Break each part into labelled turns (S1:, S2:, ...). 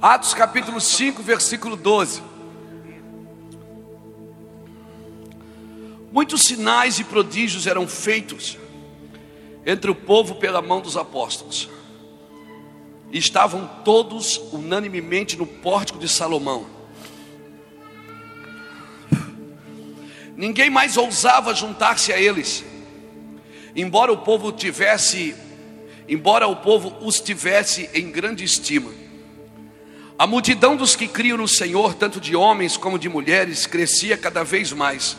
S1: Atos capítulo 5, versículo 12. Muitos sinais e prodígios eram feitos entre o povo pela mão dos apóstolos. E estavam todos unanimemente no pórtico de Salomão. Ninguém mais ousava juntar-se a eles, embora o povo tivesse, embora o povo os tivesse em grande estima. A multidão dos que criam no Senhor, tanto de homens como de mulheres, crescia cada vez mais.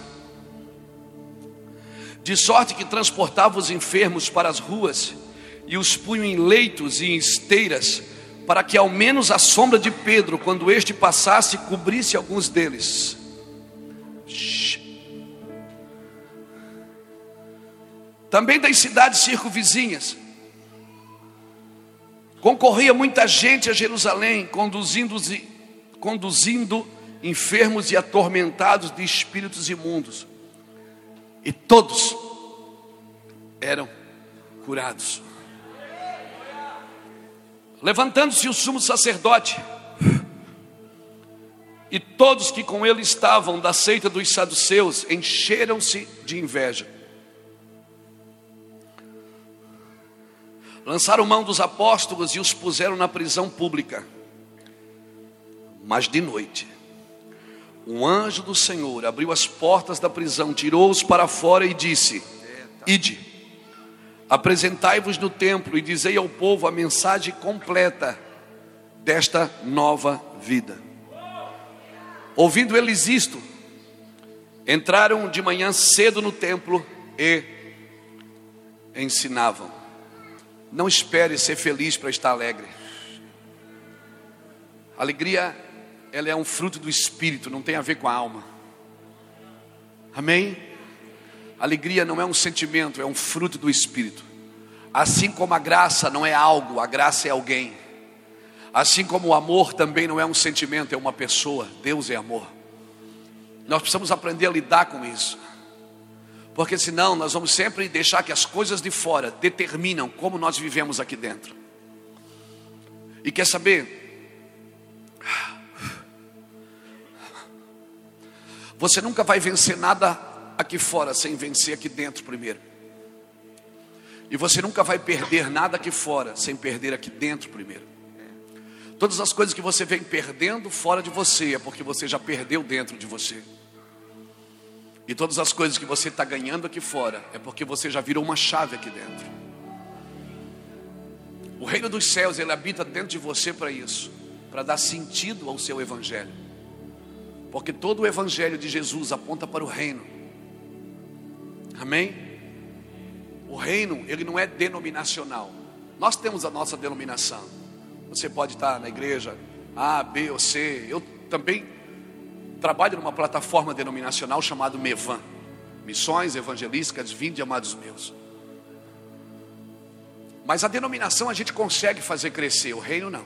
S1: De sorte que transportava os enfermos para as ruas e os punham em leitos e em esteiras, para que ao menos a sombra de Pedro, quando este passasse, cobrisse alguns deles. Também das cidades circunvizinhas, concorria muita gente a Jerusalém, conduzindo, conduzindo enfermos e atormentados de espíritos imundos, e todos eram curados. Levantando-se o sumo sacerdote, e todos que com ele estavam da seita dos saduceus encheram-se de inveja. Lançaram mão dos apóstolos e os puseram na prisão pública. Mas de noite, um anjo do Senhor abriu as portas da prisão, tirou-os para fora e disse: Ide Apresentai-vos no templo e dizei ao povo a mensagem completa desta nova vida. Ouvindo eles isto, entraram de manhã cedo no templo e ensinavam. Não espere ser feliz para estar alegre. Alegria, ela é um fruto do espírito, não tem a ver com a alma. Amém? Alegria não é um sentimento, é um fruto do Espírito. Assim como a graça não é algo, a graça é alguém. Assim como o amor também não é um sentimento, é uma pessoa. Deus é amor. Nós precisamos aprender a lidar com isso. Porque senão nós vamos sempre deixar que as coisas de fora determinam como nós vivemos aqui dentro. E quer saber? Você nunca vai vencer nada aqui fora sem vencer aqui dentro primeiro. E você nunca vai perder nada aqui fora sem perder aqui dentro primeiro. Todas as coisas que você vem perdendo fora de você é porque você já perdeu dentro de você. E todas as coisas que você está ganhando aqui fora é porque você já virou uma chave aqui dentro. O reino dos céus, ele habita dentro de você para isso, para dar sentido ao seu evangelho. Porque todo o evangelho de Jesus aponta para o reino. Amém? O reino, ele não é denominacional. Nós temos a nossa denominação. Você pode estar na igreja A, B ou C. Eu também trabalho numa plataforma denominacional chamada Mevan. Missões evangelísticas, vinde amados meus. Mas a denominação a gente consegue fazer crescer, o reino não.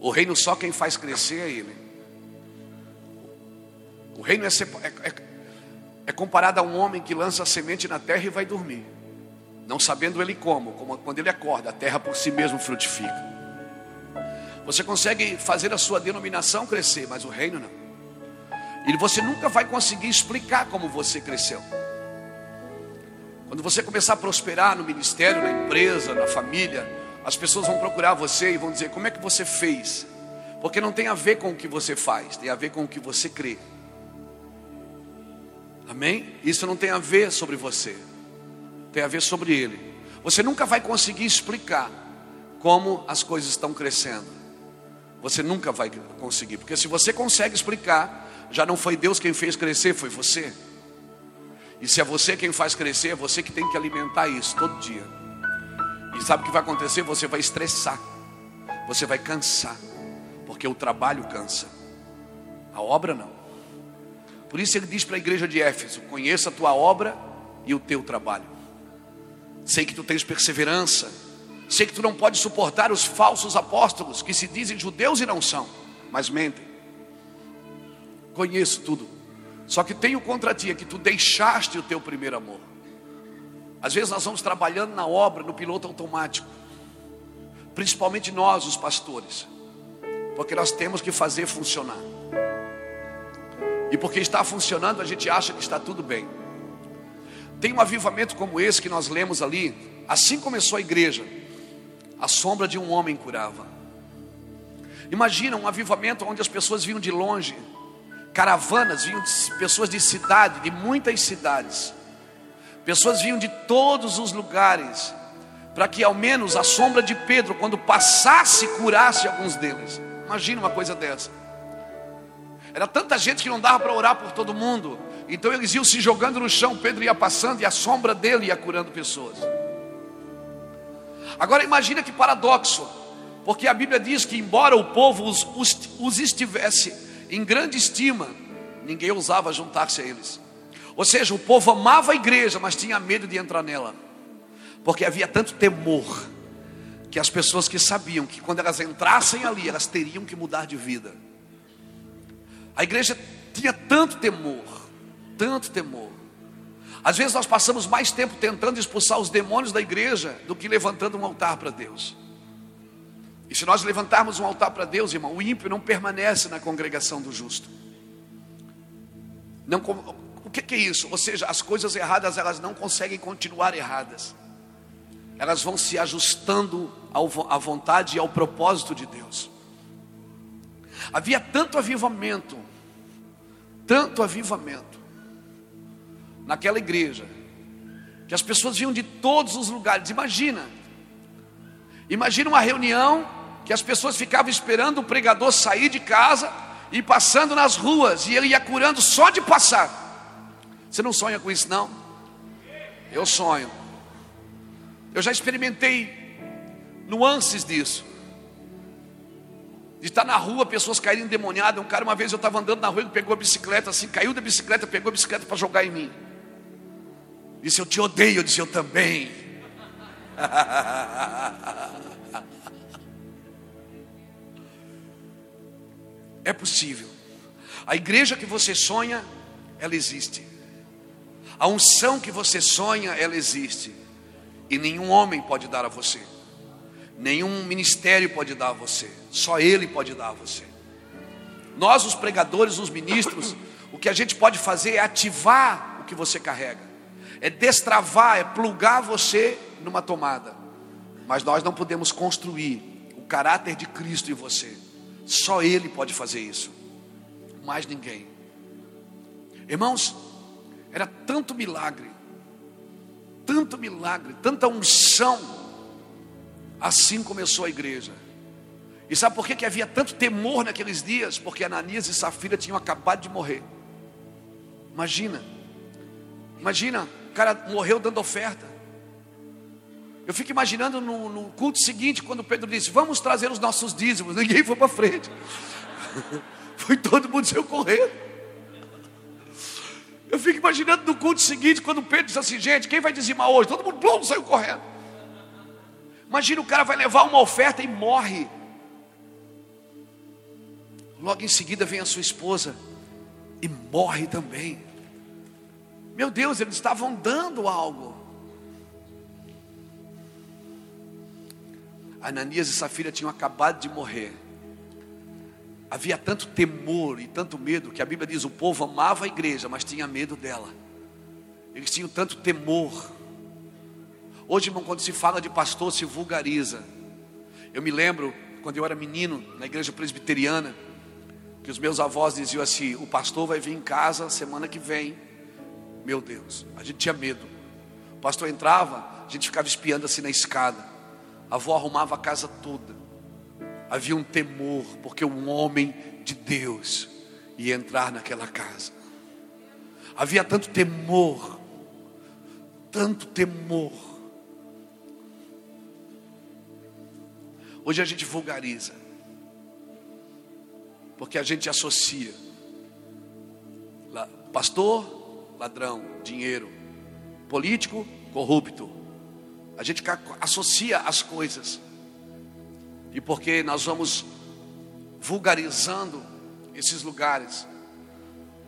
S1: O reino só quem faz crescer é ele. O reino é, é, é é comparado a um homem que lança a semente na terra e vai dormir, não sabendo ele como, como quando ele acorda, a terra por si mesmo frutifica. Você consegue fazer a sua denominação crescer, mas o reino não. E você nunca vai conseguir explicar como você cresceu. Quando você começar a prosperar no ministério, na empresa, na família, as pessoas vão procurar você e vão dizer: como é que você fez? Porque não tem a ver com o que você faz, tem a ver com o que você crê. Amém? Isso não tem a ver sobre você, tem a ver sobre Ele. Você nunca vai conseguir explicar como as coisas estão crescendo. Você nunca vai conseguir, porque se você consegue explicar, já não foi Deus quem fez crescer, foi você. E se é você quem faz crescer, é você que tem que alimentar isso todo dia. E sabe o que vai acontecer? Você vai estressar, você vai cansar, porque o trabalho cansa, a obra não. Por isso ele diz para a igreja de Éfeso: Conheça a tua obra e o teu trabalho. Sei que tu tens perseverança. Sei que tu não podes suportar os falsos apóstolos que se dizem judeus e não são, mas mentem. Conheço tudo. Só que tenho contra ti é que tu deixaste o teu primeiro amor. Às vezes nós vamos trabalhando na obra, no piloto automático. Principalmente nós, os pastores. Porque nós temos que fazer funcionar. E porque está funcionando, a gente acha que está tudo bem. Tem um avivamento como esse que nós lemos ali. Assim começou a igreja. A sombra de um homem curava. Imagina um avivamento onde as pessoas vinham de longe, caravanas, vinham de, pessoas de cidade, de muitas cidades. Pessoas vinham de todos os lugares, para que ao menos a sombra de Pedro, quando passasse, curasse alguns deles. Imagina uma coisa dessa. Era tanta gente que não dava para orar por todo mundo. Então eles iam se jogando no chão, Pedro ia passando e a sombra dele ia curando pessoas. Agora imagina que paradoxo, porque a Bíblia diz que embora o povo os, os, os estivesse em grande estima, ninguém ousava juntar-se a eles. Ou seja, o povo amava a igreja, mas tinha medo de entrar nela, porque havia tanto temor que as pessoas que sabiam que quando elas entrassem ali, elas teriam que mudar de vida. A igreja tinha tanto temor, tanto temor. Às vezes nós passamos mais tempo tentando expulsar os demônios da igreja do que levantando um altar para Deus. E se nós levantarmos um altar para Deus, irmão, o ímpio não permanece na congregação do justo. Não, o que, é isso? Ou seja, as coisas erradas elas não conseguem continuar erradas. Elas vão se ajustando à vontade e ao propósito de Deus. Havia tanto avivamento, tanto avivamento naquela igreja, que as pessoas vinham de todos os lugares. Imagina, imagina uma reunião que as pessoas ficavam esperando o pregador sair de casa e passando nas ruas, e ele ia curando só de passar. Você não sonha com isso, não? Eu sonho. Eu já experimentei nuances disso de estar na rua, pessoas caírem endemoniadas. Um cara, uma vez eu estava andando na rua, ele pegou a bicicleta, assim, caiu da bicicleta, pegou a bicicleta para jogar em mim. Disse, eu te odeio. Eu disse, eu também. é possível. A igreja que você sonha, ela existe. A unção que você sonha, ela existe. E nenhum homem pode dar a você. Nenhum ministério pode dar a você, só Ele pode dar a você. Nós, os pregadores, os ministros, o que a gente pode fazer é ativar o que você carrega, é destravar, é plugar você numa tomada. Mas nós não podemos construir o caráter de Cristo em você, só Ele pode fazer isso, mais ninguém. Irmãos, era tanto milagre, tanto milagre, tanta unção Assim começou a igreja. E sabe por que, que havia tanto temor naqueles dias? Porque Ananias e Safira tinham acabado de morrer. Imagina, imagina, o cara morreu dando oferta. Eu fico imaginando no, no culto seguinte, quando Pedro disse: Vamos trazer os nossos dízimos. Ninguém foi para frente, foi todo mundo saiu correndo. Eu fico imaginando no culto seguinte, quando Pedro disse assim: Gente, quem vai dizimar hoje? Todo mundo pronto, saiu correndo. Imagina o cara vai levar uma oferta e morre. Logo em seguida vem a sua esposa e morre também. Meu Deus, eles estavam dando algo. Ananias e Safira tinham acabado de morrer. Havia tanto temor e tanto medo que a Bíblia diz: o povo amava a igreja, mas tinha medo dela. Eles tinham tanto temor Hoje, irmão, quando se fala de pastor, se vulgariza. Eu me lembro, quando eu era menino, na igreja presbiteriana, que os meus avós diziam assim: o pastor vai vir em casa semana que vem. Meu Deus, a gente tinha medo. O pastor entrava, a gente ficava espiando assim na escada. A avó arrumava a casa toda. Havia um temor, porque um homem de Deus ia entrar naquela casa. Havia tanto temor, tanto temor. Hoje a gente vulgariza, porque a gente associa pastor, ladrão, dinheiro, político, corrupto. A gente associa as coisas, e porque nós vamos vulgarizando esses lugares,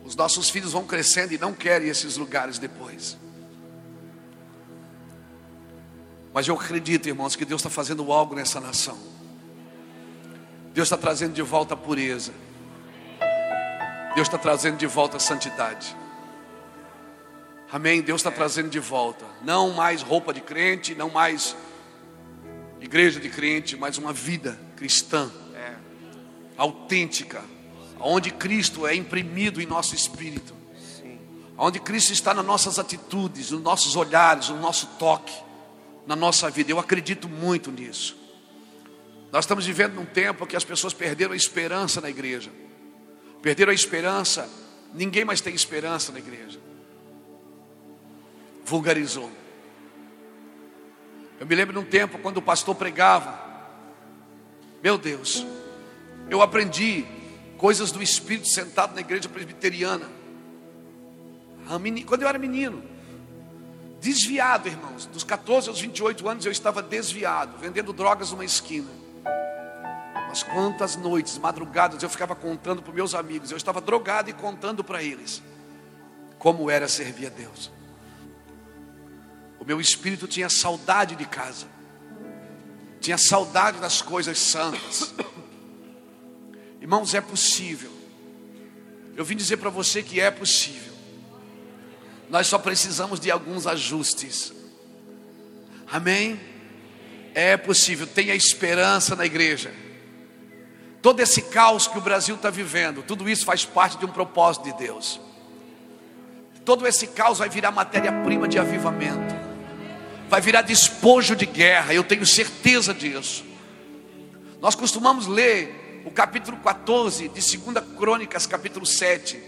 S1: os nossos filhos vão crescendo e não querem esses lugares depois. Mas eu acredito, irmãos, que Deus está fazendo algo nessa nação. Deus está trazendo de volta a pureza. Deus está trazendo de volta a santidade. Amém? Deus está trazendo de volta. Não mais roupa de crente, não mais igreja de crente, mas uma vida cristã, autêntica, onde Cristo é imprimido em nosso espírito, onde Cristo está nas nossas atitudes, nos nossos olhares, no nosso toque, na nossa vida. Eu acredito muito nisso. Nós estamos vivendo num tempo que as pessoas perderam a esperança na igreja. Perderam a esperança, ninguém mais tem esperança na igreja. Vulgarizou. Eu me lembro de um tempo quando o pastor pregava. Meu Deus, eu aprendi coisas do Espírito sentado na igreja presbiteriana. Quando eu era menino, desviado, irmãos, dos 14 aos 28 anos eu estava desviado, vendendo drogas numa esquina. Mas quantas noites, madrugadas eu ficava contando para meus amigos, eu estava drogado e contando para eles como era servir a Deus. O meu espírito tinha saudade de casa, tinha saudade das coisas santas. Irmãos, é possível. Eu vim dizer para você que é possível. Nós só precisamos de alguns ajustes. Amém? É possível, tenha esperança na igreja. Todo esse caos que o Brasil está vivendo, tudo isso faz parte de um propósito de Deus. Todo esse caos vai virar matéria-prima de avivamento, vai virar despojo de guerra, eu tenho certeza disso. Nós costumamos ler o capítulo 14 de 2 Crônicas, capítulo 7,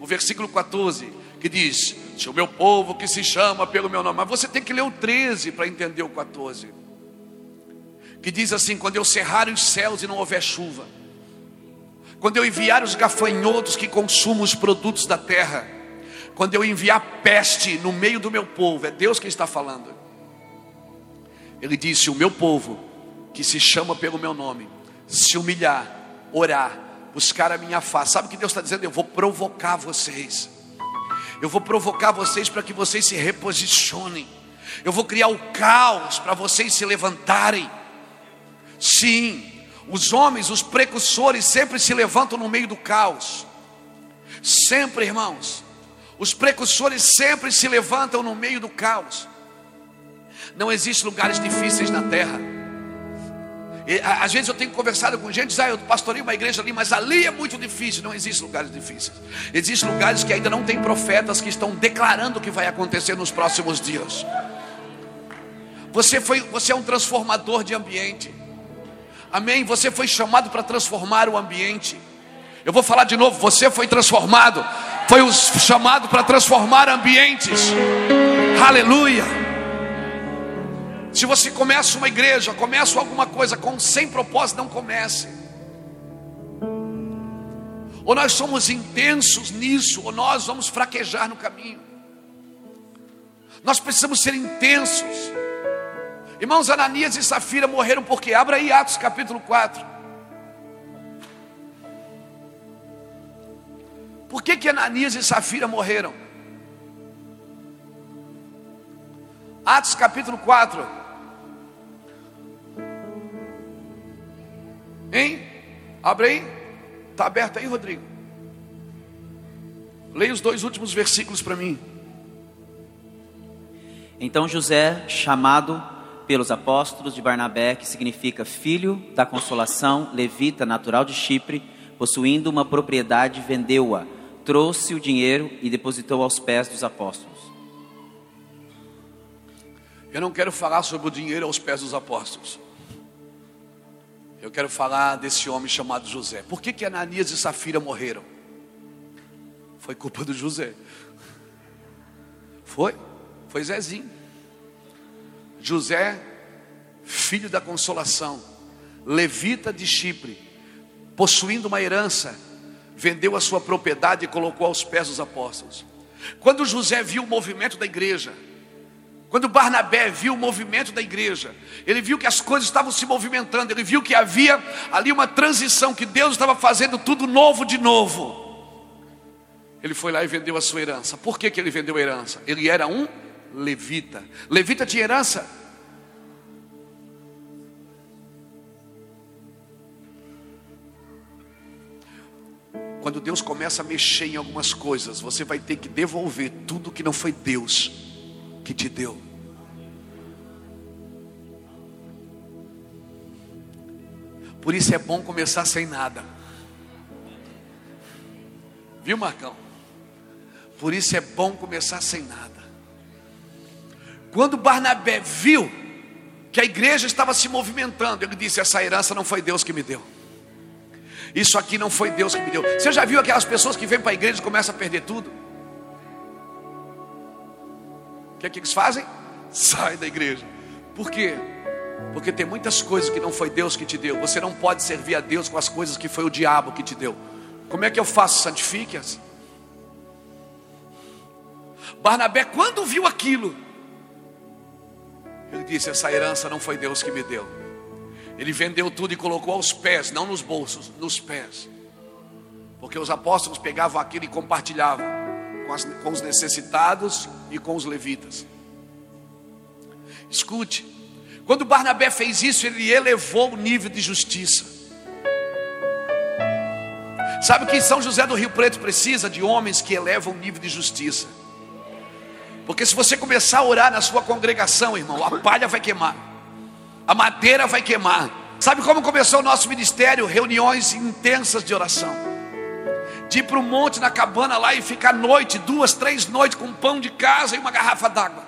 S1: o versículo 14, que diz: Se o meu povo que se chama pelo meu nome, mas você tem que ler o 13 para entender o 14, que diz assim: Quando eu cerrar os céus e não houver chuva, quando eu enviar os gafanhotos que consumam os produtos da terra, quando eu enviar peste no meio do meu povo, é Deus quem está falando. Ele disse: O meu povo, que se chama pelo meu nome, se humilhar, orar, buscar a minha face. Sabe o que Deus está dizendo? Eu vou provocar vocês. Eu vou provocar vocês para que vocês se reposicionem. Eu vou criar o caos para vocês se levantarem. Sim, os homens, os precursores, sempre se levantam no meio do caos. Sempre, irmãos. Os precursores sempre se levantam no meio do caos. Não existem lugares difíceis na terra. E, às vezes eu tenho conversado com gente, diz, ah, eu pastorei uma igreja ali, mas ali é muito difícil. Não existem lugares difíceis. Existem lugares que ainda não tem profetas que estão declarando o que vai acontecer nos próximos dias. Você, foi, você é um transformador de ambiente. Amém? Você foi chamado para transformar o ambiente. Eu vou falar de novo, você foi transformado. Foi chamado para transformar ambientes. Aleluia. Se você começa uma igreja, começa alguma coisa com sem propósito, não comece. Ou nós somos intensos nisso, ou nós vamos fraquejar no caminho. Nós precisamos ser intensos. Irmãos, Ananias e Safira morreram porque, abra aí Atos capítulo 4. Por que, que Ananias e Safira morreram? Atos capítulo 4. Hein? Abre aí. Está aberto aí, Rodrigo? Leia os dois últimos versículos para mim.
S2: Então José, chamado pelos apóstolos de Barnabé, que significa filho da consolação, levita natural de Chipre, possuindo uma propriedade, vendeu-a, trouxe o dinheiro e depositou aos pés dos apóstolos.
S1: Eu não quero falar sobre o dinheiro aos pés dos apóstolos. Eu quero falar desse homem chamado José. Por que, que Ananias e Safira morreram? Foi culpa do José. Foi? Foi Zezinho. José, filho da consolação, levita de Chipre, possuindo uma herança, vendeu a sua propriedade e colocou aos pés dos apóstolos. Quando José viu o movimento da igreja, quando Barnabé viu o movimento da igreja, ele viu que as coisas estavam se movimentando, ele viu que havia ali uma transição, que Deus estava fazendo tudo novo de novo. Ele foi lá e vendeu a sua herança. Por que, que ele vendeu a herança? Ele era um levita. Levita tinha herança? quando Deus começa a mexer em algumas coisas, você vai ter que devolver tudo que não foi Deus que te deu. Por isso é bom começar sem nada. Viu, Marcão? Por isso é bom começar sem nada. Quando Barnabé viu que a igreja estava se movimentando, ele disse: Essa herança não foi Deus que me deu. Isso aqui não foi Deus que me deu. Você já viu aquelas pessoas que vêm para a igreja e começam a perder tudo? O que é que eles fazem? Sai da igreja. Por quê? Porque tem muitas coisas que não foi Deus que te deu. Você não pode servir a Deus com as coisas que foi o diabo que te deu. Como é que eu faço? Santifique-as. Barnabé, quando viu aquilo, ele disse: Essa herança não foi Deus que me deu. Ele vendeu tudo e colocou aos pés, não nos bolsos, nos pés. Porque os apóstolos pegavam aquilo e compartilhavam com, as, com os necessitados e com os levitas. Escute, quando Barnabé fez isso, ele elevou o nível de justiça. Sabe que São José do Rio Preto precisa de homens que elevam o nível de justiça. Porque se você começar a orar na sua congregação, irmão, a palha vai queimar, a madeira vai queimar. Sabe como começou o nosso ministério? Reuniões intensas de oração. De ir para o monte na cabana lá e ficar noite, duas, três noites com pão de casa e uma garrafa d'água.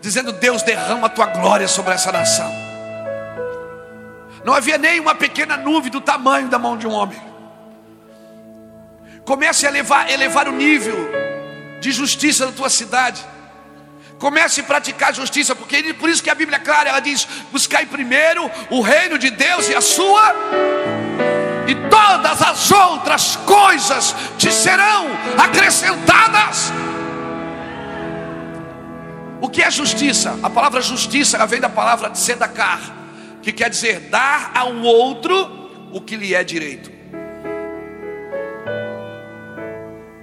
S1: Dizendo, Deus derrama a tua glória sobre essa nação. Não havia nem uma pequena nuvem do tamanho da mão de um homem. Comece a elevar, elevar o nível de justiça da tua cidade. Comece a praticar justiça, porque por isso que a Bíblia é clara, ela diz: buscai primeiro o reino de Deus e a sua, e todas as outras coisas te serão acrescentadas. O que é justiça? A palavra justiça vem da palavra sedacar, que quer dizer dar ao outro o que lhe é direito.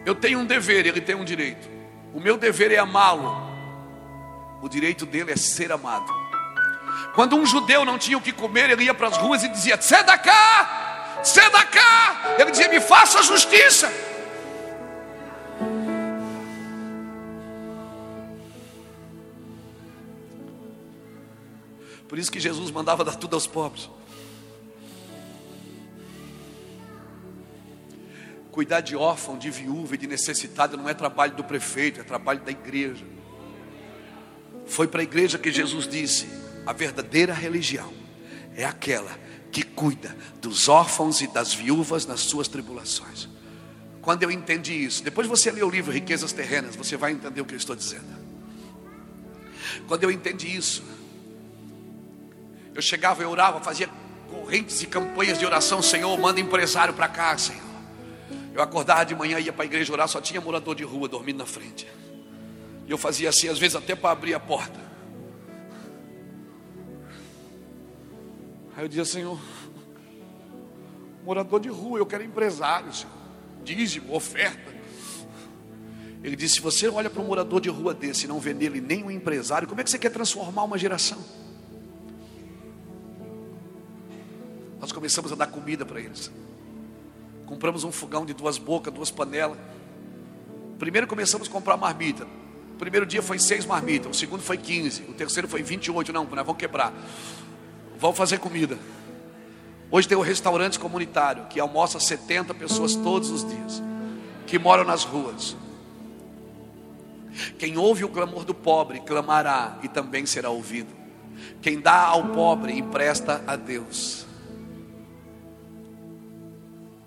S1: Eu tenho um dever, ele tem um direito. O meu dever é amá-lo. O direito dele é ser amado. Quando um judeu não tinha o que comer, ele ia para as ruas e dizia: Sedacá, Sedacá. Ele dizia: Me faça justiça. Por isso que Jesus mandava dar tudo aos pobres. Cuidar de órfão, de viúva e de necessitado não é trabalho do prefeito, é trabalho da igreja. Foi para a igreja que Jesus disse: a verdadeira religião é aquela que cuida dos órfãos e das viúvas nas suas tribulações. Quando eu entendi isso, depois você lê o livro Riquezas Terrenas, você vai entender o que eu estou dizendo. Quando eu entendi isso, eu chegava, eu orava, fazia correntes e campanhas de oração, Senhor, manda empresário para cá, Senhor. Eu acordava de manhã, ia para a igreja orar, só tinha morador de rua dormindo na frente. E eu fazia assim, às vezes até para abrir a porta. Aí eu dizia, Senhor, morador de rua, eu quero empresário, Senhor. Dízimo, oferta. Ele disse: se você olha para um morador de rua desse e não vê nele nem um empresário, como é que você quer transformar uma geração? Nós começamos a dar comida para eles. Compramos um fogão de duas bocas, duas panelas. Primeiro começamos a comprar marmita. O primeiro dia foi seis marmitas, o segundo foi 15, o terceiro foi 28. Não, nós vamos quebrar. Vamos fazer comida. Hoje tem um restaurante comunitário que almoça 70 pessoas todos os dias, que moram nas ruas. Quem ouve o clamor do pobre clamará e também será ouvido. Quem dá ao pobre empresta a Deus.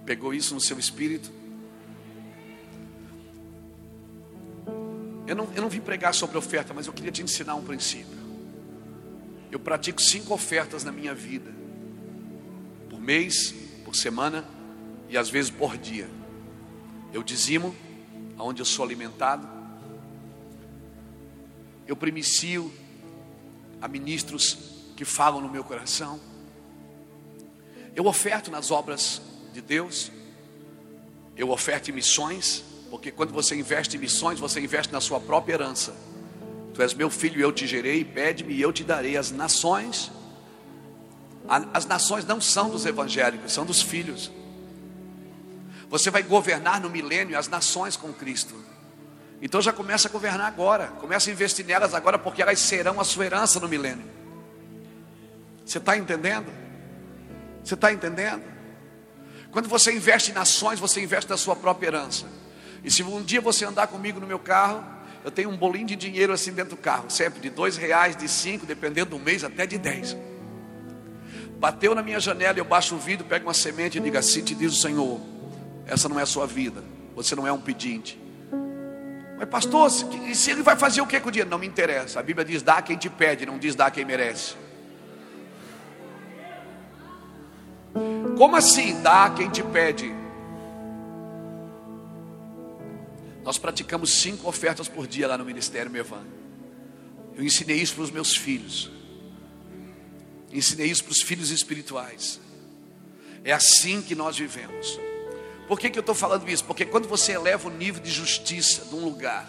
S1: Pegou isso no seu espírito? Eu não, eu não vim pregar sobre oferta, mas eu queria te ensinar um princípio. Eu pratico cinco ofertas na minha vida, por mês, por semana e às vezes por dia. Eu dizimo aonde eu sou alimentado. Eu primicio a ministros que falam no meu coração. Eu oferto nas obras de Deus. Eu oferto em missões, porque quando você investe em missões, você investe na sua própria herança. Tu és meu filho, eu te gerei, pede-me e eu te darei as nações. As nações não são dos evangélicos, são dos filhos. Você vai governar no milênio as nações com Cristo. Então já começa a governar agora. Começa a investir nelas agora, porque elas serão a sua herança no milênio. Você está entendendo? Você está entendendo? Quando você investe em nações, você investe na sua própria herança. E se um dia você andar comigo no meu carro, eu tenho um bolinho de dinheiro assim dentro do carro, sempre de dois reais, de cinco, dependendo do mês, até de dez. Bateu na minha janela, eu baixo o vidro, pego uma semente e digo assim: te diz o Senhor, essa não é a sua vida, você não é um pedinte. Mas pastor, se, se ele vai fazer o que com o dinheiro? Não me interessa. A Bíblia diz: dá quem te pede, não diz dá quem merece. Como assim? Dá quem te pede. Nós praticamos cinco ofertas por dia lá no Ministério Mevan. Eu ensinei isso para os meus filhos. Ensinei isso para os filhos espirituais. É assim que nós vivemos. Por que, que eu estou falando isso? Porque quando você eleva o nível de justiça de um lugar,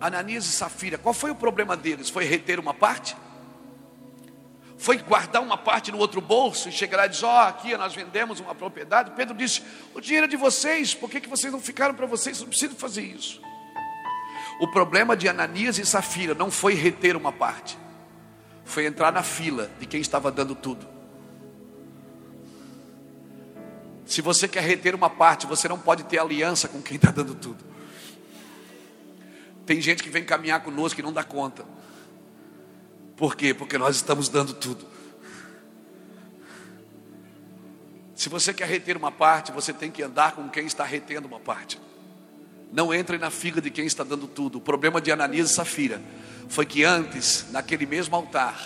S1: Ananias e Safira, qual foi o problema deles? Foi reter uma parte? Foi guardar uma parte no outro bolso e chegar lá e dizer: Ó, oh, aqui nós vendemos uma propriedade. Pedro disse: O dinheiro é de vocês, por que, que vocês não ficaram para vocês? Não precisam fazer isso. O problema de Ananias e Safira não foi reter uma parte, foi entrar na fila de quem estava dando tudo. Se você quer reter uma parte, você não pode ter aliança com quem está dando tudo. Tem gente que vem caminhar conosco que não dá conta. Por quê? Porque nós estamos dando tudo. Se você quer reter uma parte, você tem que andar com quem está retendo uma parte. Não entre na figa de quem está dando tudo. O problema de Ananias e Safira foi que antes, naquele mesmo altar,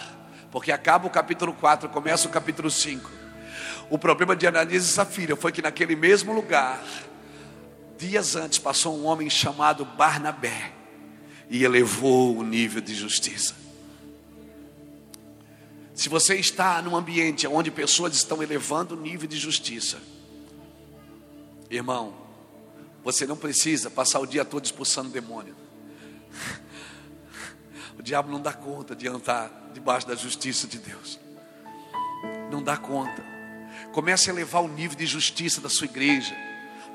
S1: porque acaba o capítulo 4, começa o capítulo 5. O problema de Ananias e Safira foi que naquele mesmo lugar, dias antes, passou um homem chamado Barnabé e elevou o nível de justiça. Se você está num ambiente onde pessoas estão elevando o nível de justiça, irmão, você não precisa passar o dia todo expulsando demônio. O diabo não dá conta de andar debaixo da justiça de Deus. Não dá conta. Comece a elevar o nível de justiça da sua igreja,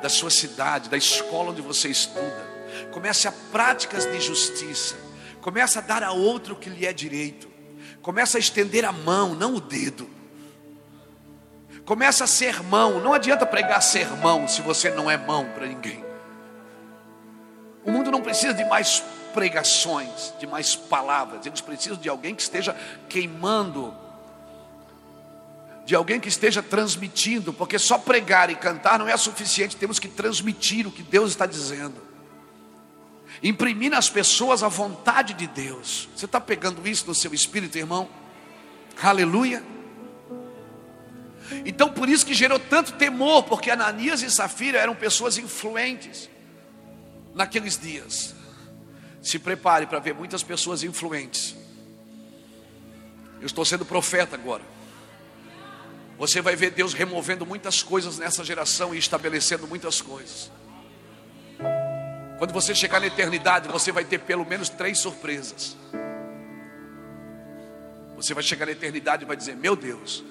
S1: da sua cidade, da escola onde você estuda. Comece a práticas de justiça. Comece a dar a outro o que lhe é direito. Começa a estender a mão, não o dedo. Começa a ser mão. Não adianta pregar sermão se você não é mão para ninguém. O mundo não precisa de mais pregações, de mais palavras. Eles precisam de alguém que esteja queimando, de alguém que esteja transmitindo, porque só pregar e cantar não é suficiente. Temos que transmitir o que Deus está dizendo imprimir nas pessoas a vontade de Deus. Você está pegando isso no seu espírito, irmão? Aleluia. Então por isso que gerou tanto temor, porque Ananias e Safira eram pessoas influentes naqueles dias. Se prepare para ver muitas pessoas influentes. Eu estou sendo profeta agora. Você vai ver Deus removendo muitas coisas nessa geração e estabelecendo muitas coisas. Quando você chegar na eternidade, você vai ter pelo menos três surpresas. Você vai chegar na eternidade e vai dizer: Meu Deus,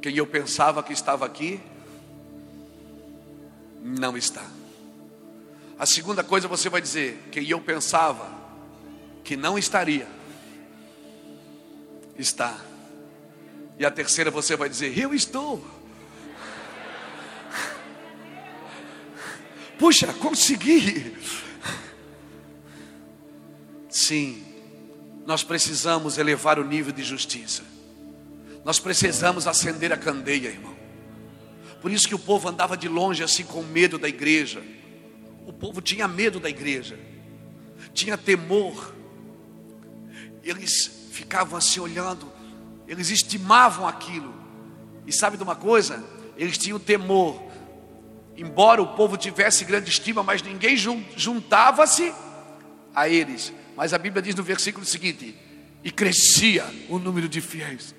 S1: quem eu pensava que estava aqui, não está. A segunda coisa você vai dizer: Quem eu pensava que não estaria, está. E a terceira você vai dizer: Eu estou. Puxa, consegui. Sim, nós precisamos elevar o nível de justiça. Nós precisamos acender a candeia, irmão. Por isso que o povo andava de longe assim com medo da igreja. O povo tinha medo da igreja. Tinha temor. Eles ficavam assim olhando, eles estimavam aquilo. E sabe de uma coisa? Eles tinham temor embora o povo tivesse grande estima, mas ninguém juntava-se a eles. Mas a Bíblia diz no versículo seguinte: e crescia o número de fiéis.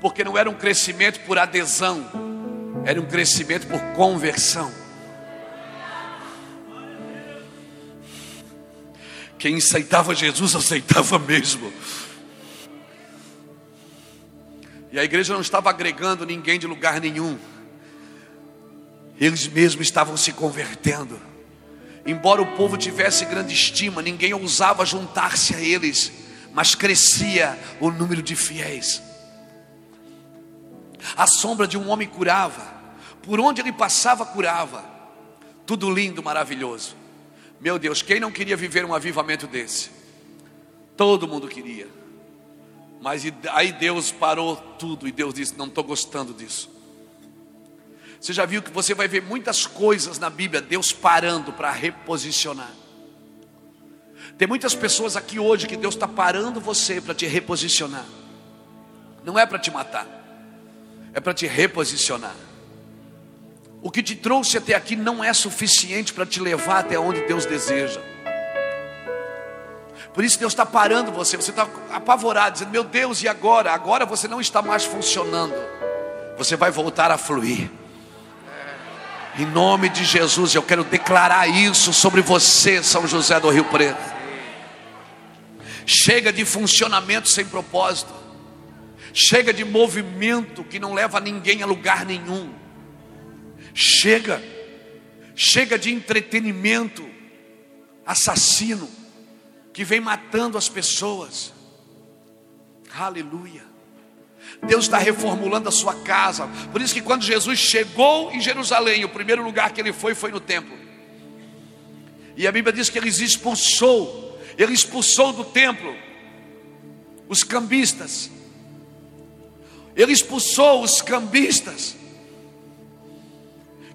S1: Porque não era um crescimento por adesão, era um crescimento por conversão. Quem aceitava Jesus, aceitava mesmo. E a igreja não estava agregando ninguém de lugar nenhum. Eles mesmos estavam se convertendo. Embora o povo tivesse grande estima, ninguém ousava juntar-se a eles, mas crescia o número de fiéis. A sombra de um homem curava, por onde ele passava, curava. Tudo lindo, maravilhoso. Meu Deus, quem não queria viver um avivamento desse? Todo mundo queria. Mas aí Deus parou tudo e Deus disse: Não estou gostando disso. Você já viu que você vai ver muitas coisas na Bíblia, Deus parando para reposicionar. Tem muitas pessoas aqui hoje que Deus está parando você para te reposicionar. Não é para te matar, é para te reposicionar. O que te trouxe até aqui não é suficiente para te levar até onde Deus deseja. Por isso Deus está parando você, você está apavorado, dizendo: Meu Deus, e agora? Agora você não está mais funcionando, você vai voltar a fluir. Em nome de Jesus, eu quero declarar isso sobre você, São José do Rio Preto. Chega de funcionamento sem propósito. Chega de movimento que não leva ninguém a lugar nenhum. Chega. Chega de entretenimento assassino que vem matando as pessoas. Aleluia. Deus está reformulando a sua casa. Por isso que quando Jesus chegou em Jerusalém, o primeiro lugar que ele foi foi no templo. E a Bíblia diz que ele expulsou, ele expulsou do templo os cambistas. Ele expulsou os cambistas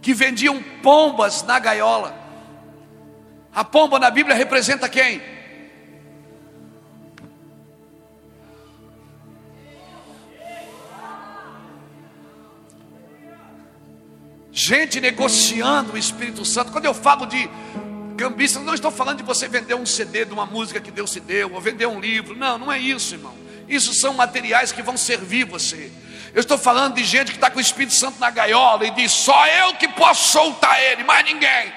S1: que vendiam pombas na gaiola. A pomba na Bíblia representa quem? gente negociando o Espírito Santo. Quando eu falo de cambista, não estou falando de você vender um CD de uma música que Deus te deu, ou vender um livro. Não, não é isso, irmão. Isso são materiais que vão servir você. Eu estou falando de gente que está com o Espírito Santo na gaiola e diz: só eu que posso soltar ele, mais ninguém.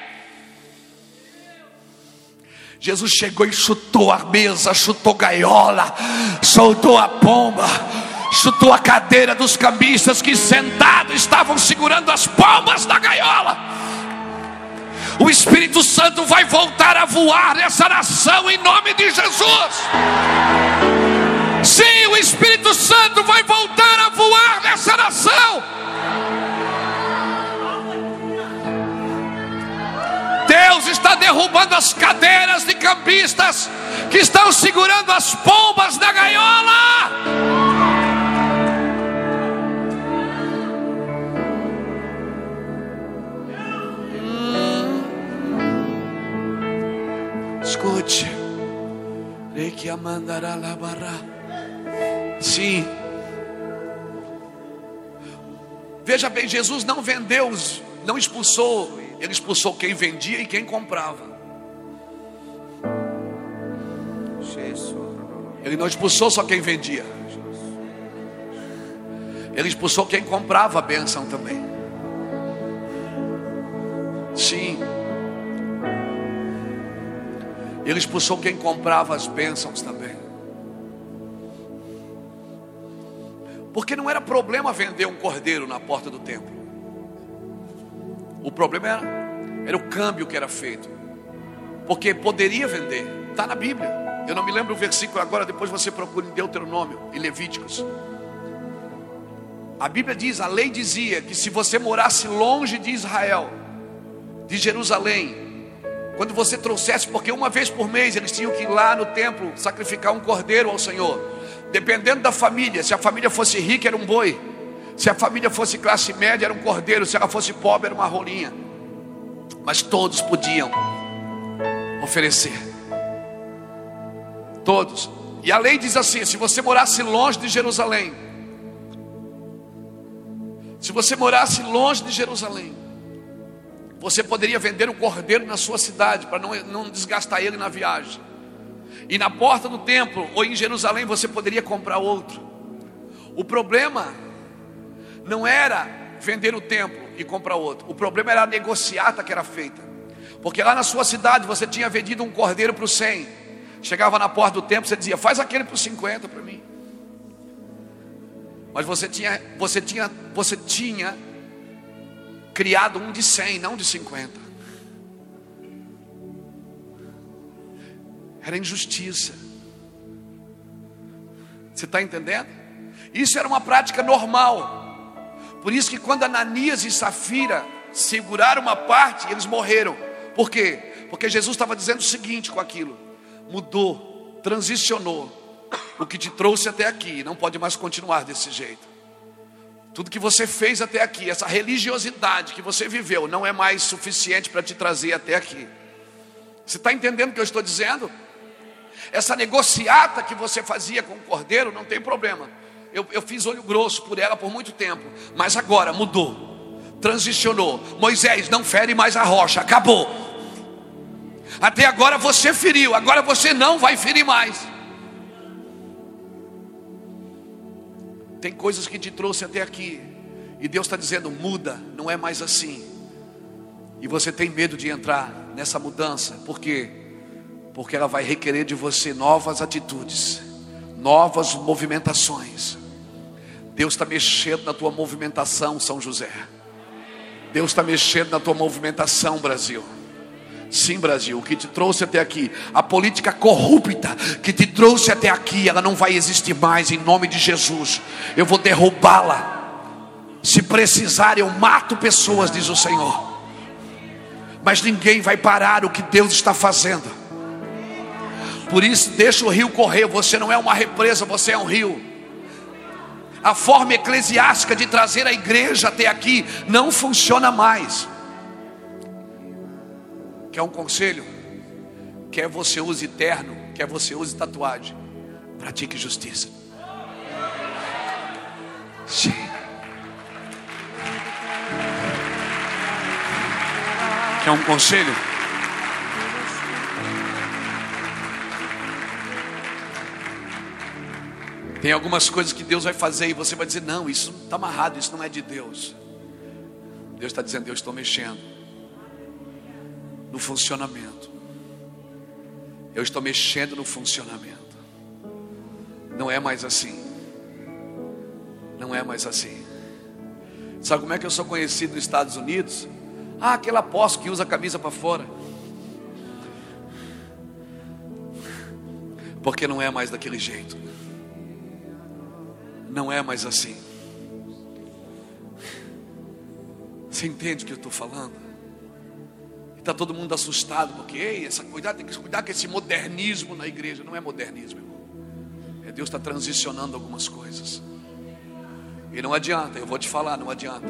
S1: Jesus chegou e chutou a mesa, chutou gaiola, soltou a pomba chutou a cadeira dos cambistas que sentados estavam segurando as palmas da gaiola. O Espírito Santo vai voltar a voar nessa nação em nome de Jesus. Sim, o Espírito Santo vai voltar a voar nessa nação. Deus está derrubando as cadeiras de cambistas que estão segurando as pombas da gaiola. Escute. Sim. Veja bem, Jesus não vendeu, não expulsou, ele expulsou quem vendia e quem comprava. Ele não expulsou só quem vendia. Ele expulsou quem comprava a bênção também. Sim. Ele expulsou quem comprava as bênçãos também. Porque não era problema vender um cordeiro na porta do templo. O problema era, era o câmbio que era feito. Porque poderia vender, está na Bíblia. Eu não me lembro o versículo agora, depois você procura em Deuteronômio e Levíticos. A Bíblia diz, a lei dizia que se você morasse longe de Israel, de Jerusalém, quando você trouxesse, porque uma vez por mês eles tinham que ir lá no templo sacrificar um cordeiro ao Senhor. Dependendo da família, se a família fosse rica era um boi, se a família fosse classe média era um cordeiro, se ela fosse pobre era uma rolinha. Mas todos podiam oferecer. Todos. E a lei diz assim: se você morasse longe de Jerusalém, se você morasse longe de Jerusalém, você poderia vender o cordeiro na sua cidade para não, não desgastar ele na viagem. E na porta do templo ou em Jerusalém você poderia comprar outro. O problema não era vender o templo e comprar outro. O problema era a negociata que era feita. Porque lá na sua cidade você tinha vendido um cordeiro para o 100. Chegava na porta do templo, você dizia: "Faz aquele por 50 para mim". Mas você tinha, você tinha, você tinha criado um de 100, não de 50. Era injustiça. Você está entendendo? Isso era uma prática normal. Por isso que quando Ananias e Safira seguraram uma parte, eles morreram. Por quê? Porque Jesus estava dizendo o seguinte com aquilo: mudou, transicionou. O que te trouxe até aqui não pode mais continuar desse jeito. Tudo que você fez até aqui, essa religiosidade que você viveu, não é mais suficiente para te trazer até aqui. Você está entendendo o que eu estou dizendo? Essa negociata que você fazia com o cordeiro, não tem problema. Eu, eu fiz olho grosso por ela por muito tempo, mas agora mudou, transicionou. Moisés, não fere mais a rocha, acabou. Até agora você feriu, agora você não vai ferir mais. Tem coisas que te trouxe até aqui, e Deus está dizendo: muda, não é mais assim. E você tem medo de entrar nessa mudança, por quê? Porque ela vai requerer de você novas atitudes, novas movimentações. Deus está mexendo na tua movimentação, São José. Deus está mexendo na tua movimentação, Brasil. Sim, Brasil, o que te trouxe até aqui, a política corrupta que te trouxe até aqui, ela não vai existir mais em nome de Jesus. Eu vou derrubá-la. Se precisar, eu mato pessoas, diz o Senhor. Mas ninguém vai parar o que Deus está fazendo. Por isso, deixa o rio correr. Você não é uma represa, você é um rio. A forma eclesiástica de trazer a igreja até aqui não funciona mais. Quer um conselho? Quer você use terno, quer você use tatuagem, pratique justiça. Sim. Quer um conselho? Tem algumas coisas que Deus vai fazer e você vai dizer: não, isso está amarrado, isso não é de Deus. Deus está dizendo: eu estou mexendo no funcionamento. Eu estou mexendo no funcionamento. Não é mais assim. Não é mais assim. Sabe como é que eu sou conhecido nos Estados Unidos? Ah, aquele apóstolo que usa a camisa para fora. Porque não é mais daquele jeito. Não é mais assim. Você entende o que eu estou falando? Está todo mundo assustado, porque ei, essa cuidado, tem que cuidar com esse modernismo na igreja. Não é modernismo, irmão. É Deus está transicionando algumas coisas. E não adianta, eu vou te falar, não adianta.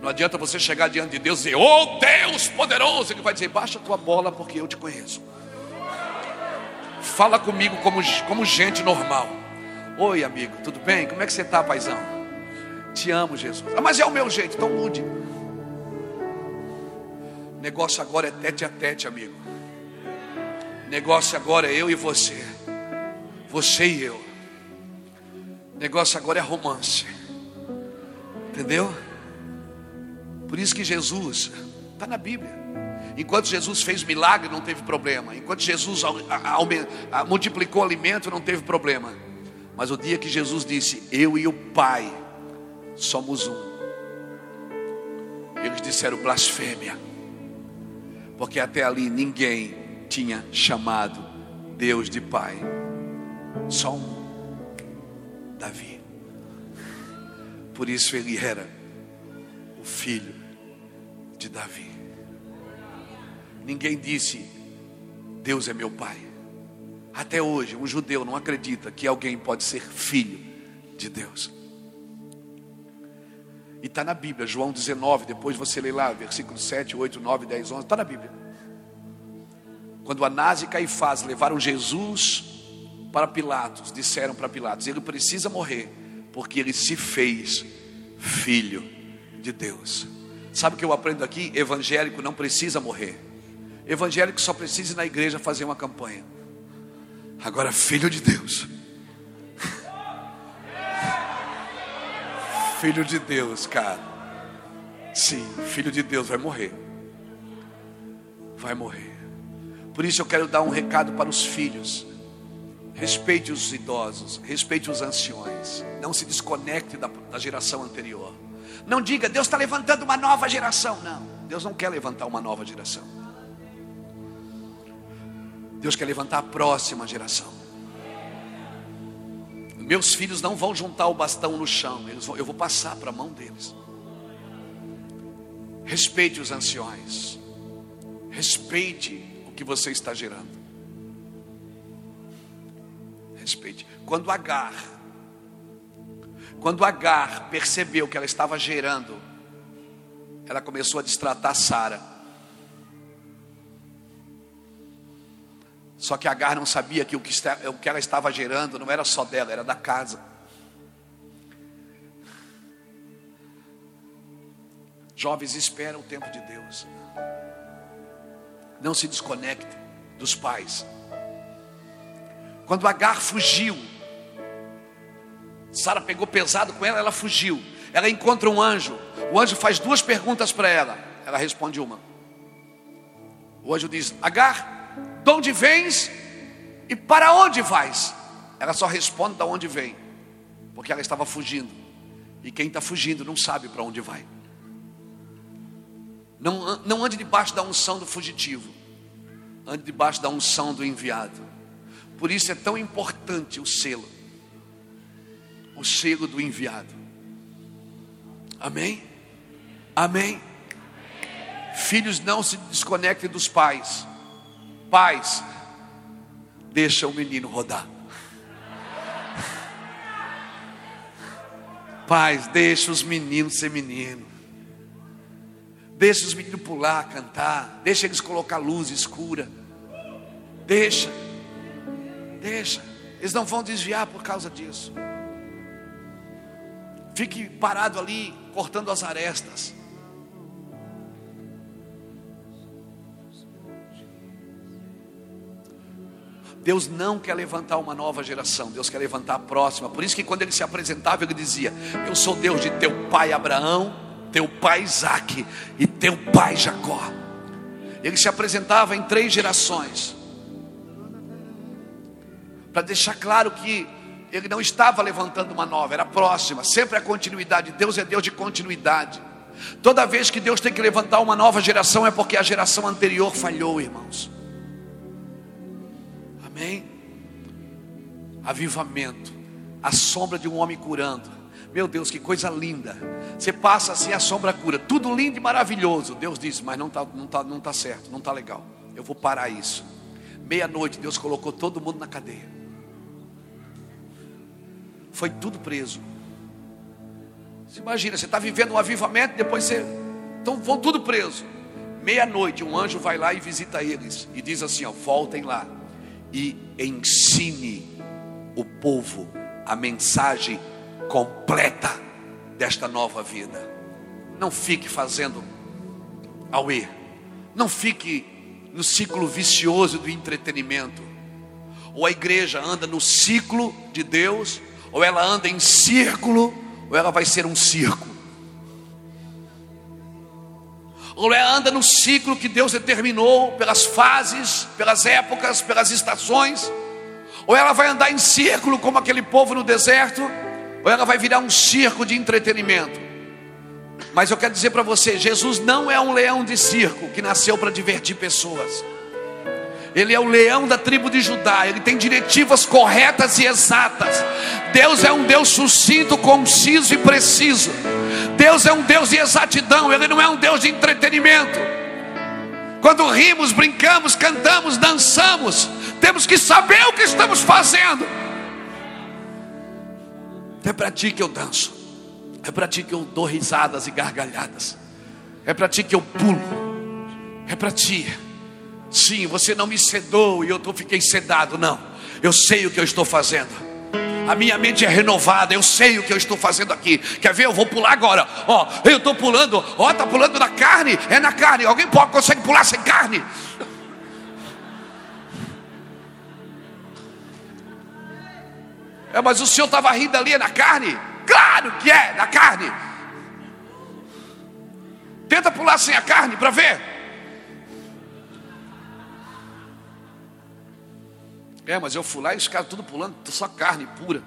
S1: Não adianta você chegar diante de Deus e dizer, oh Deus poderoso. Ele vai dizer, baixa tua bola porque eu te conheço. Fala comigo como, como gente normal. Oi, amigo, tudo bem? Como é que você está, paizão? Te amo, Jesus. Ah, mas é o meu jeito, então mude. Negócio agora é tete a tete, amigo. Negócio agora é eu e você. Você e eu. Negócio agora é romance. Entendeu? Por isso que Jesus está na Bíblia. Enquanto Jesus fez milagre, não teve problema. Enquanto Jesus multiplicou alimento, não teve problema. Mas o dia que Jesus disse: Eu e o Pai somos um. Eles disseram blasfêmia porque até ali ninguém tinha chamado Deus de Pai, só um, Davi. Por isso ele era o filho de Davi. Ninguém disse, Deus é meu Pai. Até hoje, um judeu não acredita que alguém pode ser filho de Deus. E está na Bíblia, João 19, depois você lê lá, versículo 7, 8, 9, 10, 11, está na Bíblia. Quando Anás e Caifás levaram Jesus para Pilatos, disseram para Pilatos: ele precisa morrer, porque ele se fez filho de Deus. Sabe o que eu aprendo aqui? Evangélico não precisa morrer. Evangélico só precisa ir na igreja fazer uma campanha. Agora, filho de Deus. filho de Deus, cara. Sim, filho de Deus vai morrer. Vai morrer. Por isso eu quero dar um recado para os filhos. Respeite os idosos, respeite os anciões. Não se desconecte da, da geração anterior. Não diga, Deus está levantando uma nova geração. Não, Deus não quer levantar uma nova geração. Deus quer levantar a próxima geração. Meus filhos não vão juntar o bastão no chão, vão, eu vou passar para a mão deles. Respeite os anciões, respeite o que você está gerando. Respeite. Quando Agar, quando Agar percebeu que ela estava gerando, ela começou a destratar Sara. Só que Agar não sabia que o que, ela estava gerando não era só dela, era da casa. Jovens esperam o tempo de Deus. Não se desconecte dos pais. Quando Agar fugiu, Sara pegou pesado com ela, ela fugiu. Ela encontra um anjo. O anjo faz duas perguntas para ela. Ela responde uma. O anjo diz: Agar, de onde vens e para onde vais? Ela só responde de onde vem, porque ela estava fugindo. E quem está fugindo não sabe para onde vai. Não, não ande debaixo da unção do fugitivo, ande debaixo da unção do enviado. Por isso é tão importante o selo, o selo do enviado. Amém? Amém? Filhos não se desconectem dos pais. Pais, deixa o menino rodar. Pais, deixa os meninos ser menino. Deixa os meninos pular, cantar. Deixa eles colocar luz escura. Deixa. Deixa. Eles não vão desviar por causa disso. Fique parado ali, cortando as arestas. Deus não quer levantar uma nova geração, Deus quer levantar a próxima. Por isso que quando ele se apresentava, ele dizia: Eu sou Deus de teu pai Abraão, teu pai Isaac e teu pai Jacó. Ele se apresentava em três gerações, para deixar claro que ele não estava levantando uma nova, era próxima, sempre a continuidade. Deus é Deus de continuidade. Toda vez que Deus tem que levantar uma nova geração, é porque a geração anterior falhou, irmãos. Amém? Avivamento, a sombra de um homem curando. Meu Deus, que coisa linda. Você passa assim, a sombra cura. Tudo lindo e maravilhoso. Deus diz, mas não está não tá, não tá certo, não está legal. Eu vou parar isso. Meia-noite, Deus colocou todo mundo na cadeia. Foi tudo preso. Você imagina, você está vivendo um avivamento, depois você. Então vão tudo preso. Meia-noite, um anjo vai lá e visita eles. E diz assim: ó, voltem lá e ensine o povo a mensagem completa desta nova vida. Não fique fazendo auê, não fique no ciclo vicioso do entretenimento. Ou a igreja anda no ciclo de Deus, ou ela anda em círculo, ou ela vai ser um circo ela anda no ciclo que Deus determinou, pelas fases, pelas épocas, pelas estações, ou ela vai andar em círculo como aquele povo no deserto, ou ela vai virar um circo de entretenimento. Mas eu quero dizer para você: Jesus não é um leão de circo que nasceu para divertir pessoas. Ele é o leão da tribo de Judá, ele tem diretivas corretas e exatas. Deus é um Deus sucinto, conciso e preciso. Deus é um Deus de exatidão, Ele não é um Deus de entretenimento. Quando rimos, brincamos, cantamos, dançamos, temos que saber o que estamos fazendo. É para ti que eu danço, é para ti que eu dou risadas e gargalhadas, é para ti que eu pulo, é para ti. Sim, você não me sedou e eu fiquei sedado, não. Eu sei o que eu estou fazendo a minha mente é renovada, eu sei o que eu estou fazendo aqui. Quer ver? Eu vou pular agora. Ó, eu estou pulando, ó, está pulando na carne, é na carne. Alguém pode, consegue pular sem carne? É, mas o senhor estava rindo ali é na carne? Claro que é, na carne. Tenta pular sem a carne para ver. É, mas eu fui lá e os caras tudo pulando, só carne pura.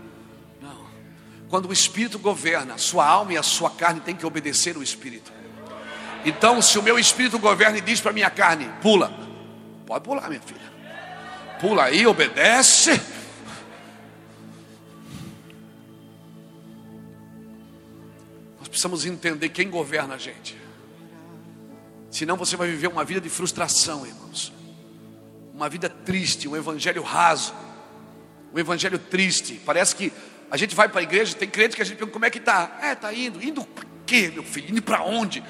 S1: Não. Quando o Espírito governa, a sua alma e a sua carne tem que obedecer o Espírito. Então, se o meu Espírito governa e diz para minha carne, pula, pode pular, minha filha. Pula aí, obedece. Nós precisamos entender quem governa a gente. Senão você vai viver uma vida de frustração, irmãos uma vida triste, um evangelho raso, um evangelho triste. Parece que a gente vai para a igreja, tem crente que a gente pergunta como é que está. É, está indo. Indo para quê, meu filho? Indo para onde?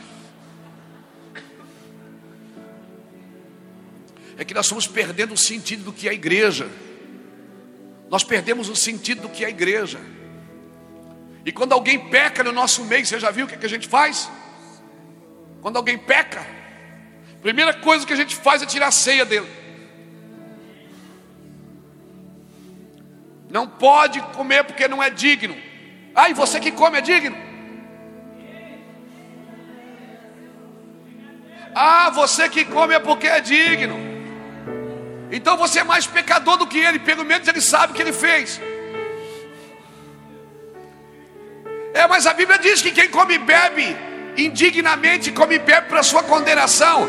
S1: É que nós estamos perdendo o sentido do que é a igreja. Nós perdemos o sentido do que é a igreja. E quando alguém peca no nosso meio, você já viu o que, é que a gente faz? Quando alguém peca, primeira coisa que a gente faz é tirar a ceia dele. Não pode comer porque não é digno. Ah, e você que come é digno? Ah, você que come é porque é digno. Então você é mais pecador do que ele, pelo menos ele sabe o que ele fez. É, mas a Bíblia diz que quem come e bebe indignamente, come e bebe para sua condenação.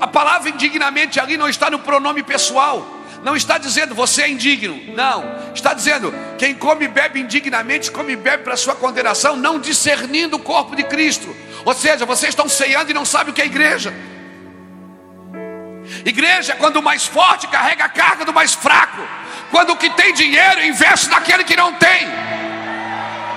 S1: A palavra indignamente ali não está no pronome pessoal não está dizendo você é indigno, não. Está dizendo quem come e bebe indignamente, come e bebe para sua condenação, não discernindo o corpo de Cristo. Ou seja, vocês estão ceando e não sabem o que é igreja. Igreja é quando o mais forte carrega a carga do mais fraco. Quando o que tem dinheiro investe naquele que não tem.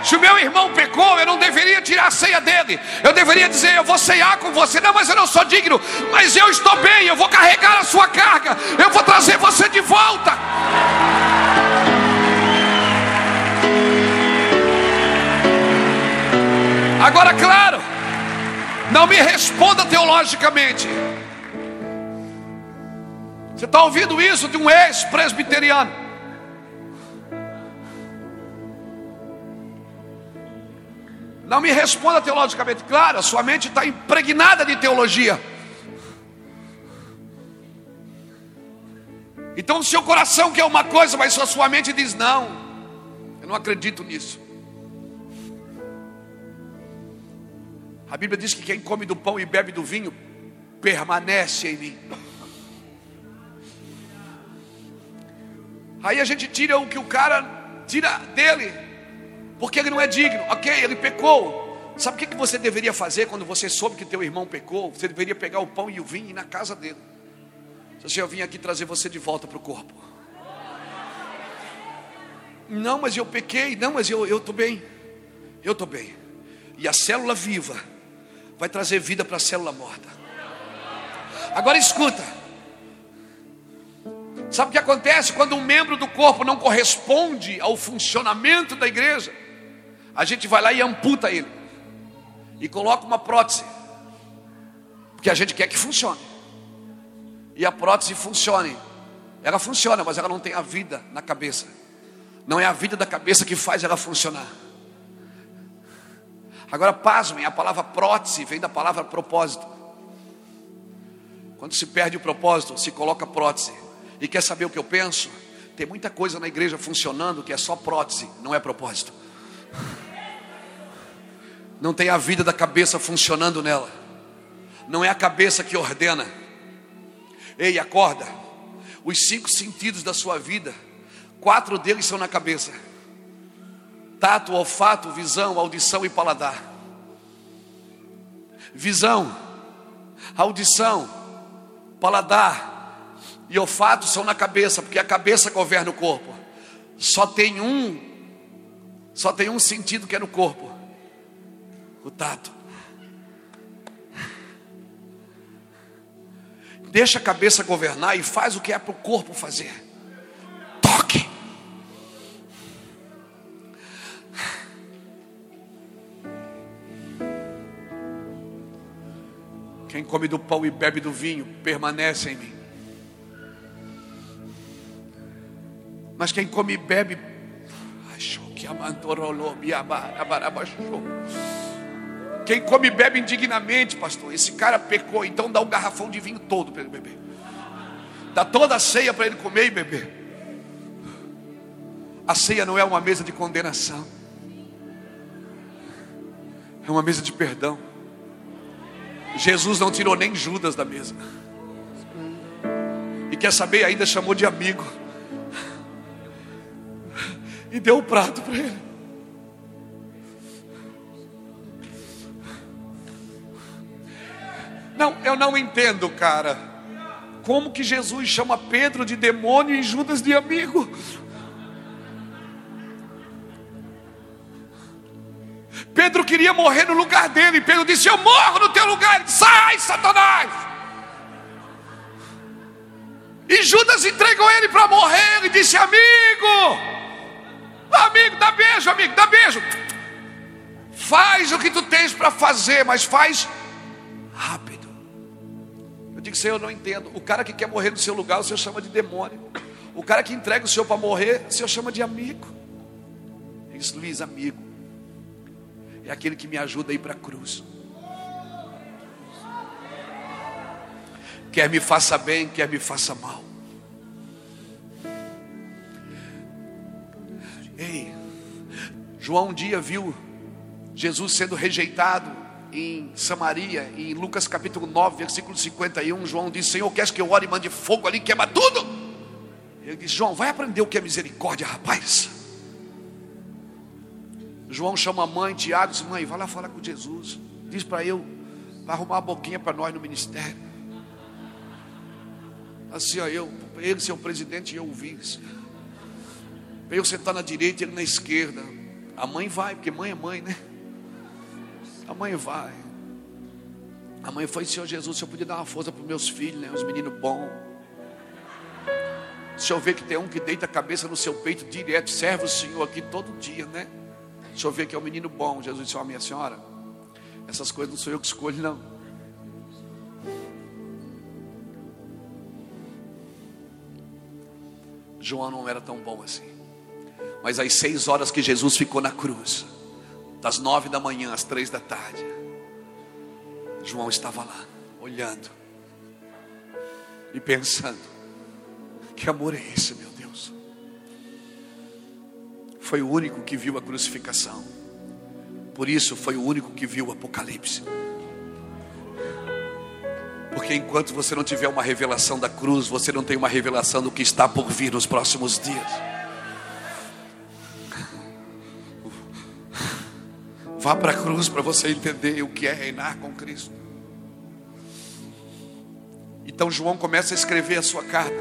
S1: Se o meu irmão pecou, eu não deveria tirar a ceia dele. Eu deveria dizer: Eu vou ceiar com você. Não, mas eu não sou digno. Mas eu estou bem. Eu vou carregar a sua carga. Eu vou trazer você de volta. Agora, claro, não me responda teologicamente. Você está ouvindo isso de um ex-presbiteriano? Não me responda teologicamente. Claro, a sua mente está impregnada de teologia. Então o seu coração quer uma coisa, mas a sua mente diz: não, eu não acredito nisso. A Bíblia diz que quem come do pão e bebe do vinho permanece em mim. Aí a gente tira o que o cara tira dele, porque ele não é digno. Ok, ele pecou. Sabe o que você deveria fazer quando você soube que teu irmão pecou? Você deveria pegar o pão e o vinho e ir na casa dele. Se eu vim aqui trazer você de volta para o corpo. Não, mas eu pequei. Não, mas eu estou bem. Eu estou bem. E a célula viva vai trazer vida para a célula morta. Agora escuta. Sabe o que acontece quando um membro do corpo não corresponde ao funcionamento da igreja? A gente vai lá e amputa ele e coloca uma prótese, porque a gente quer que funcione. E a prótese funcione. Ela funciona, mas ela não tem a vida na cabeça. Não é a vida da cabeça que faz ela funcionar. Agora, pasmem, a palavra prótese vem da palavra propósito. Quando se perde o propósito, se coloca prótese. E quer saber o que eu penso? Tem muita coisa na igreja funcionando que é só prótese, não é propósito não tem a vida da cabeça funcionando nela. Não é a cabeça que ordena. Ei, acorda. Os cinco sentidos da sua vida, quatro deles são na cabeça: tato, olfato, visão, audição e paladar. Visão, audição, paladar e olfato são na cabeça, porque a cabeça governa o corpo. Só tem um, só tem um sentido que é no corpo o tato. Deixa a cabeça governar e faz o que é para o corpo fazer. Toque. Quem come do pão e bebe do vinho permanece em mim. Mas quem come e bebe, achou que amandorolou, biabarabarabaxou. Quem come e bebe indignamente, pastor, esse cara pecou, então dá um garrafão de vinho todo para ele beber. Dá toda a ceia para ele comer e beber. A ceia não é uma mesa de condenação, é uma mesa de perdão. Jesus não tirou nem Judas da mesa, e quer saber, ainda chamou de amigo, e deu o prato para ele. Não, eu não entendo, cara. Como que Jesus chama Pedro de demônio e Judas de amigo? Pedro queria morrer no lugar dele. Pedro disse: Eu morro no teu lugar. Ele, Sai, Satanás! E Judas entregou ele para morrer e disse: Amigo, amigo, dá beijo, amigo, dá beijo. Faz o que tu tens para fazer, mas faz rápido. Eu digo, Senhor, eu não entendo. O cara que quer morrer no seu lugar, o Senhor chama de demônio. O cara que entrega o Senhor para morrer, o Senhor chama de amigo. Ele diz, Luiz, amigo é aquele que me ajuda a ir para a cruz. Quer me faça bem, quer me faça mal. Ei, João um dia viu Jesus sendo rejeitado em Samaria, em Lucas capítulo 9, versículo 51. João disse: Senhor, queres que eu ore e mande fogo ali, queima tudo? Ele disse: João, vai aprender o que é misericórdia, rapaz. João chama a mãe, Tiago, diz: Mãe, vai lá falar com Jesus. Diz para eu, para arrumar a boquinha para nós no ministério. Assim, ó, eu, ele ser o presidente e eu o vice. Para eu sentar na direita e ele na esquerda. A mãe vai, porque mãe é mãe, né? A mãe vai. A mãe foi, Senhor Jesus, se eu podia dar uma força para os meus filhos, né? Os meninos bons. Se eu ver que tem um que deita a cabeça no seu peito direto, serve o Senhor aqui todo dia, né? Deixa eu ver que é um menino bom. Jesus disse: Ó, minha senhora, essas coisas não sou eu que escolho, não. João não era tão bom assim. Mas às seis horas que Jesus ficou na cruz, das nove da manhã às três da tarde, João estava lá, olhando e pensando: que amor é esse, meu Deus? foi o único que viu a crucificação. Por isso foi o único que viu o Apocalipse. Porque enquanto você não tiver uma revelação da cruz, você não tem uma revelação do que está por vir nos próximos dias. Vá para a cruz para você entender o que é reinar com Cristo. Então João começa a escrever a sua carta.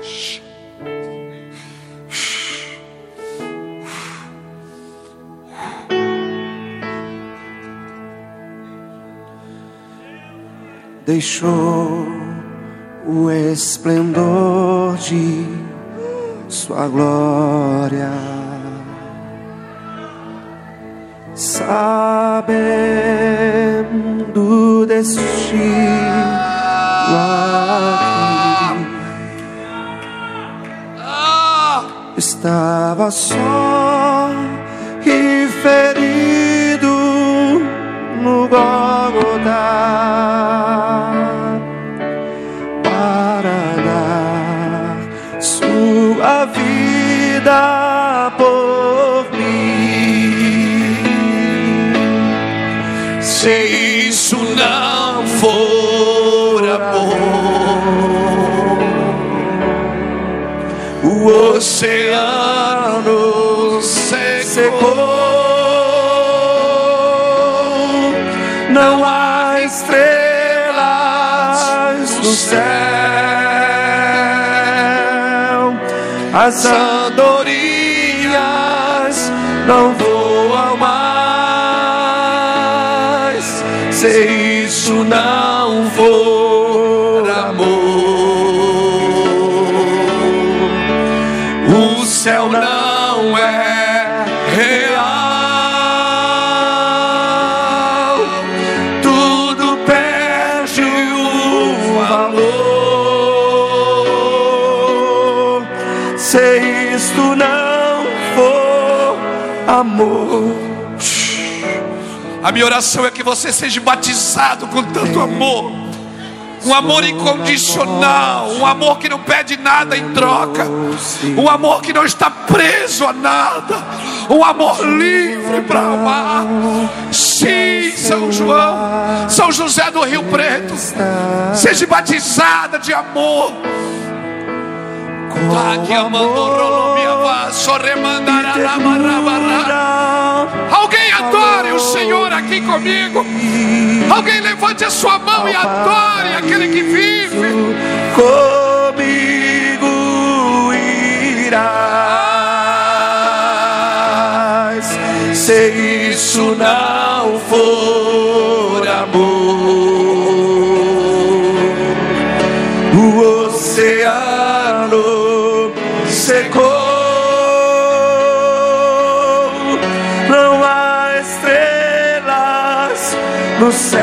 S3: deixou o esplendor de sua glória. Sabendo destino aqui, estava só e ferido no Gólgota.
S1: Secou.
S3: Não há estrelas no céu. as andorinhas não voam mais. Se isso não
S1: A minha oração é que você seja batizado com tanto amor. Um amor incondicional, um amor que não pede nada em troca, um amor que não está preso a nada, um amor livre para amar. Sim, São João, São José do Rio Preto, seja batizada de amor. Alguém adore o Senhor aqui comigo. Alguém levante a sua mão e adore aquele que vive.
S3: Comigo irás. Se isso não for céu.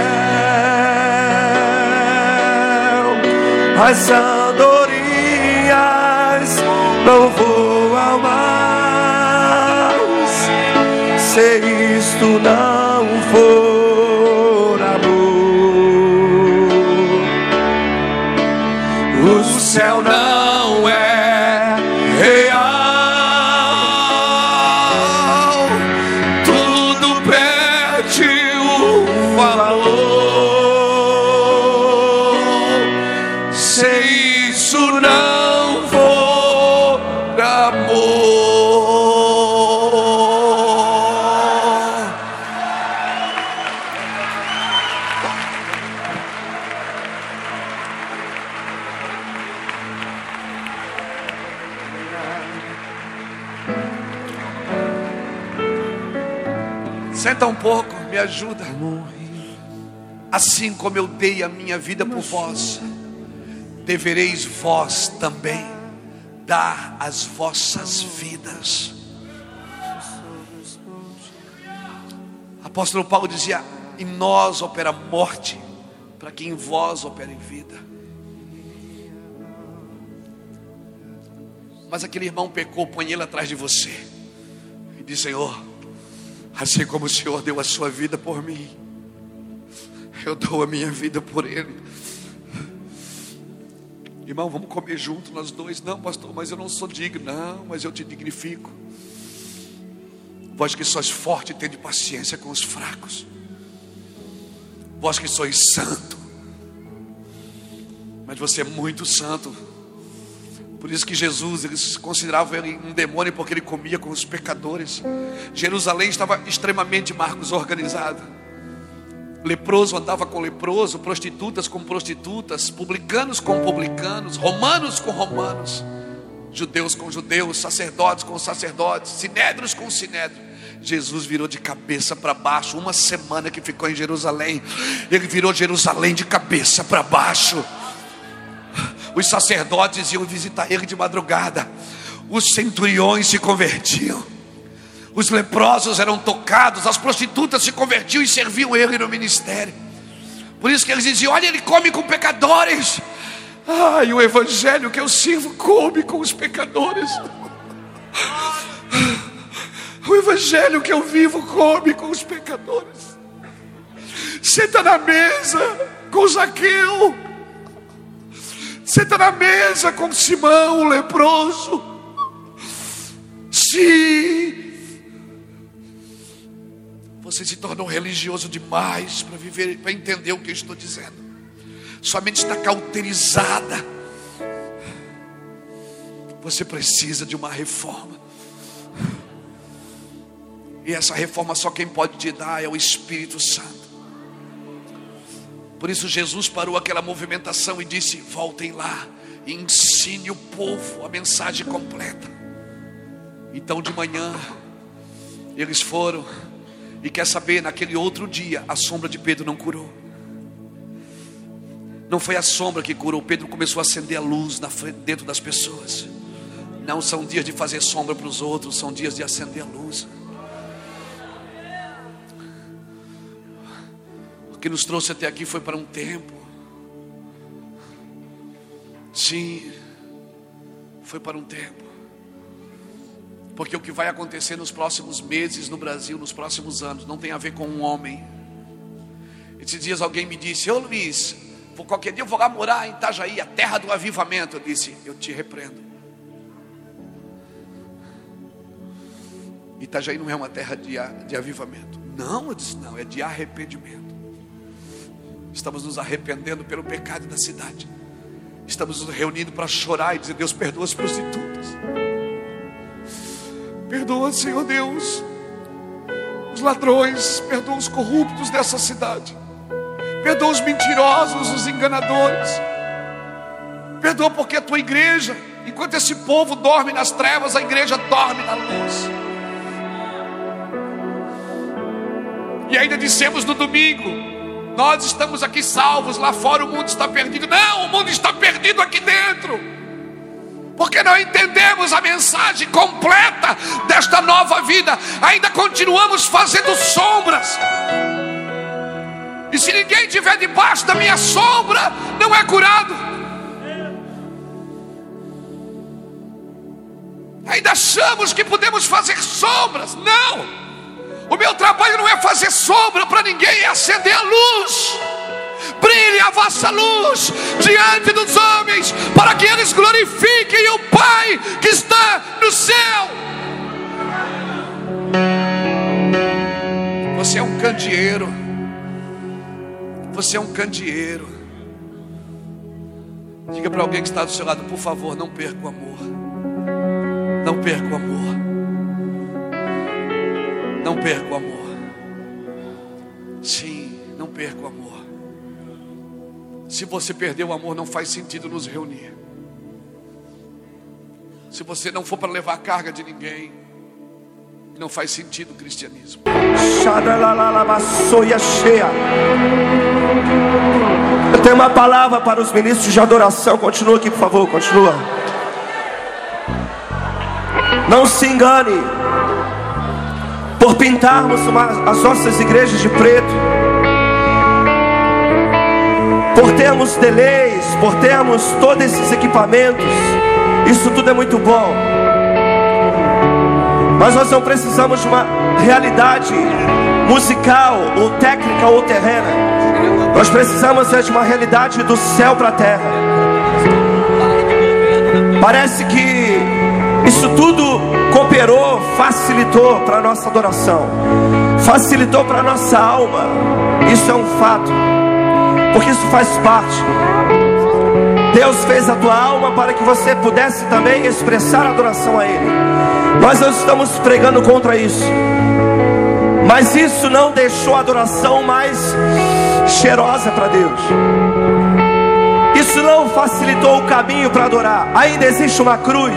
S3: As andorinhas não voam mais. Se isto não for amor, o céu não
S1: Senta um pouco, me ajuda. Assim como eu dei a minha vida por vós, devereis vós também dar as vossas vidas. Apóstolo Paulo dizia: Em nós opera morte, para que em vós opere vida. Mas aquele irmão pecou, põe ele atrás de você e diz: Senhor, assim como o Senhor deu a sua vida por mim, eu dou a minha vida por ele. Irmão, vamos comer junto nós dois. Não, pastor, mas eu não sou digno. Não, mas eu te dignifico. Vós que sois forte, tende paciência com os fracos. Vós que sois santo. Mas você é muito santo. Por isso que Jesus, eles consideravam ele um demônio porque ele comia com os pecadores. Jerusalém estava extremamente, Marcos, organizada. Leproso andava com leproso, prostitutas com prostitutas, publicanos com publicanos, romanos com romanos, judeus com judeus, sacerdotes com sacerdotes, sinédrios com sinédrios. Jesus virou de cabeça para baixo, uma semana que ficou em Jerusalém, ele virou Jerusalém de cabeça para baixo. Os sacerdotes iam visitar ele de madrugada, os centuriões se convertiam. Os leprosos eram tocados, as prostitutas se convertiam e serviam ele no ministério. Por isso que eles diziam: Olha, ele come com pecadores. Ai, o evangelho que eu sirvo come com os pecadores. O evangelho que eu vivo come com os pecadores. Senta na mesa com Zaqueu. Senta na mesa com Simão, o leproso. Sim, você se tornou religioso demais para viver, para entender o que eu estou dizendo. Sua mente está cauterizada. Você precisa de uma reforma. E essa reforma só quem pode te dar é o Espírito Santo. Por isso Jesus parou aquela movimentação e disse: voltem lá e ensine o povo a mensagem completa. Então de manhã eles foram e quer saber, naquele outro dia, a sombra de Pedro não curou. Não foi a sombra que curou, Pedro começou a acender a luz frente, dentro das pessoas. Não são dias de fazer sombra para os outros, são dias de acender a luz. O que nos trouxe até aqui foi para um tempo. Sim, foi para um tempo. Porque o que vai acontecer nos próximos meses no Brasil, nos próximos anos, não tem a ver com um homem. Esses dias alguém me disse: Ô Luiz, qualquer dia eu vou lá morar em Itajaí, a terra do avivamento. Eu disse: Eu te repreendo. Itajaí não é uma terra de, de avivamento. Não, eu disse: Não, é de arrependimento. Estamos nos arrependendo pelo pecado da cidade. Estamos nos reunindo para chorar e dizer: Deus, perdoa as prostitutas. Perdoa, Senhor Deus, os ladrões, perdoa os corruptos dessa cidade. Perdoa os mentirosos, os enganadores. Perdoa porque a tua igreja, enquanto esse povo dorme nas trevas, a igreja dorme na luz. E ainda dissemos no domingo: nós estamos aqui salvos, lá fora o mundo está perdido. Não, o mundo está perdido aqui dentro porque não entendemos a mensagem completa desta nova vida, ainda continuamos fazendo sombras. E se ninguém estiver debaixo da minha sombra, não é curado. Ainda achamos que podemos fazer sombras. Não! O meu trabalho não é fazer sombra para ninguém, é acender a luz brilhe a vossa luz diante dos homens, para que eles glorifiquem o Pai que está no céu. Você é um candeeiro. Você é um candeeiro. Diga para alguém que está do seu lado, por favor, não perca o amor. Não perca o amor. Não perca o amor. Sim, não perca o amor. Se você perder o amor, não faz sentido nos reunir. Se você não for para levar a carga de ninguém, não faz sentido o cristianismo.
S3: Eu tenho uma palavra para os ministros de adoração. Continua aqui, por favor, continua. Não se engane por pintarmos uma, as nossas igrejas de preto por termos delays, por termos todos esses equipamentos, isso tudo é muito bom. Mas nós não precisamos de uma realidade musical, ou técnica, ou terrena. Nós precisamos é de uma realidade do céu para a terra. Parece que isso tudo cooperou, facilitou para a nossa adoração, facilitou para a nossa alma. Isso é um fato porque isso faz parte. Deus fez a tua alma para que você pudesse também expressar adoração a Ele. Nós não estamos pregando contra isso, mas isso não deixou a adoração mais cheirosa para Deus. Isso não facilitou o caminho para adorar. Ainda existe uma cruz,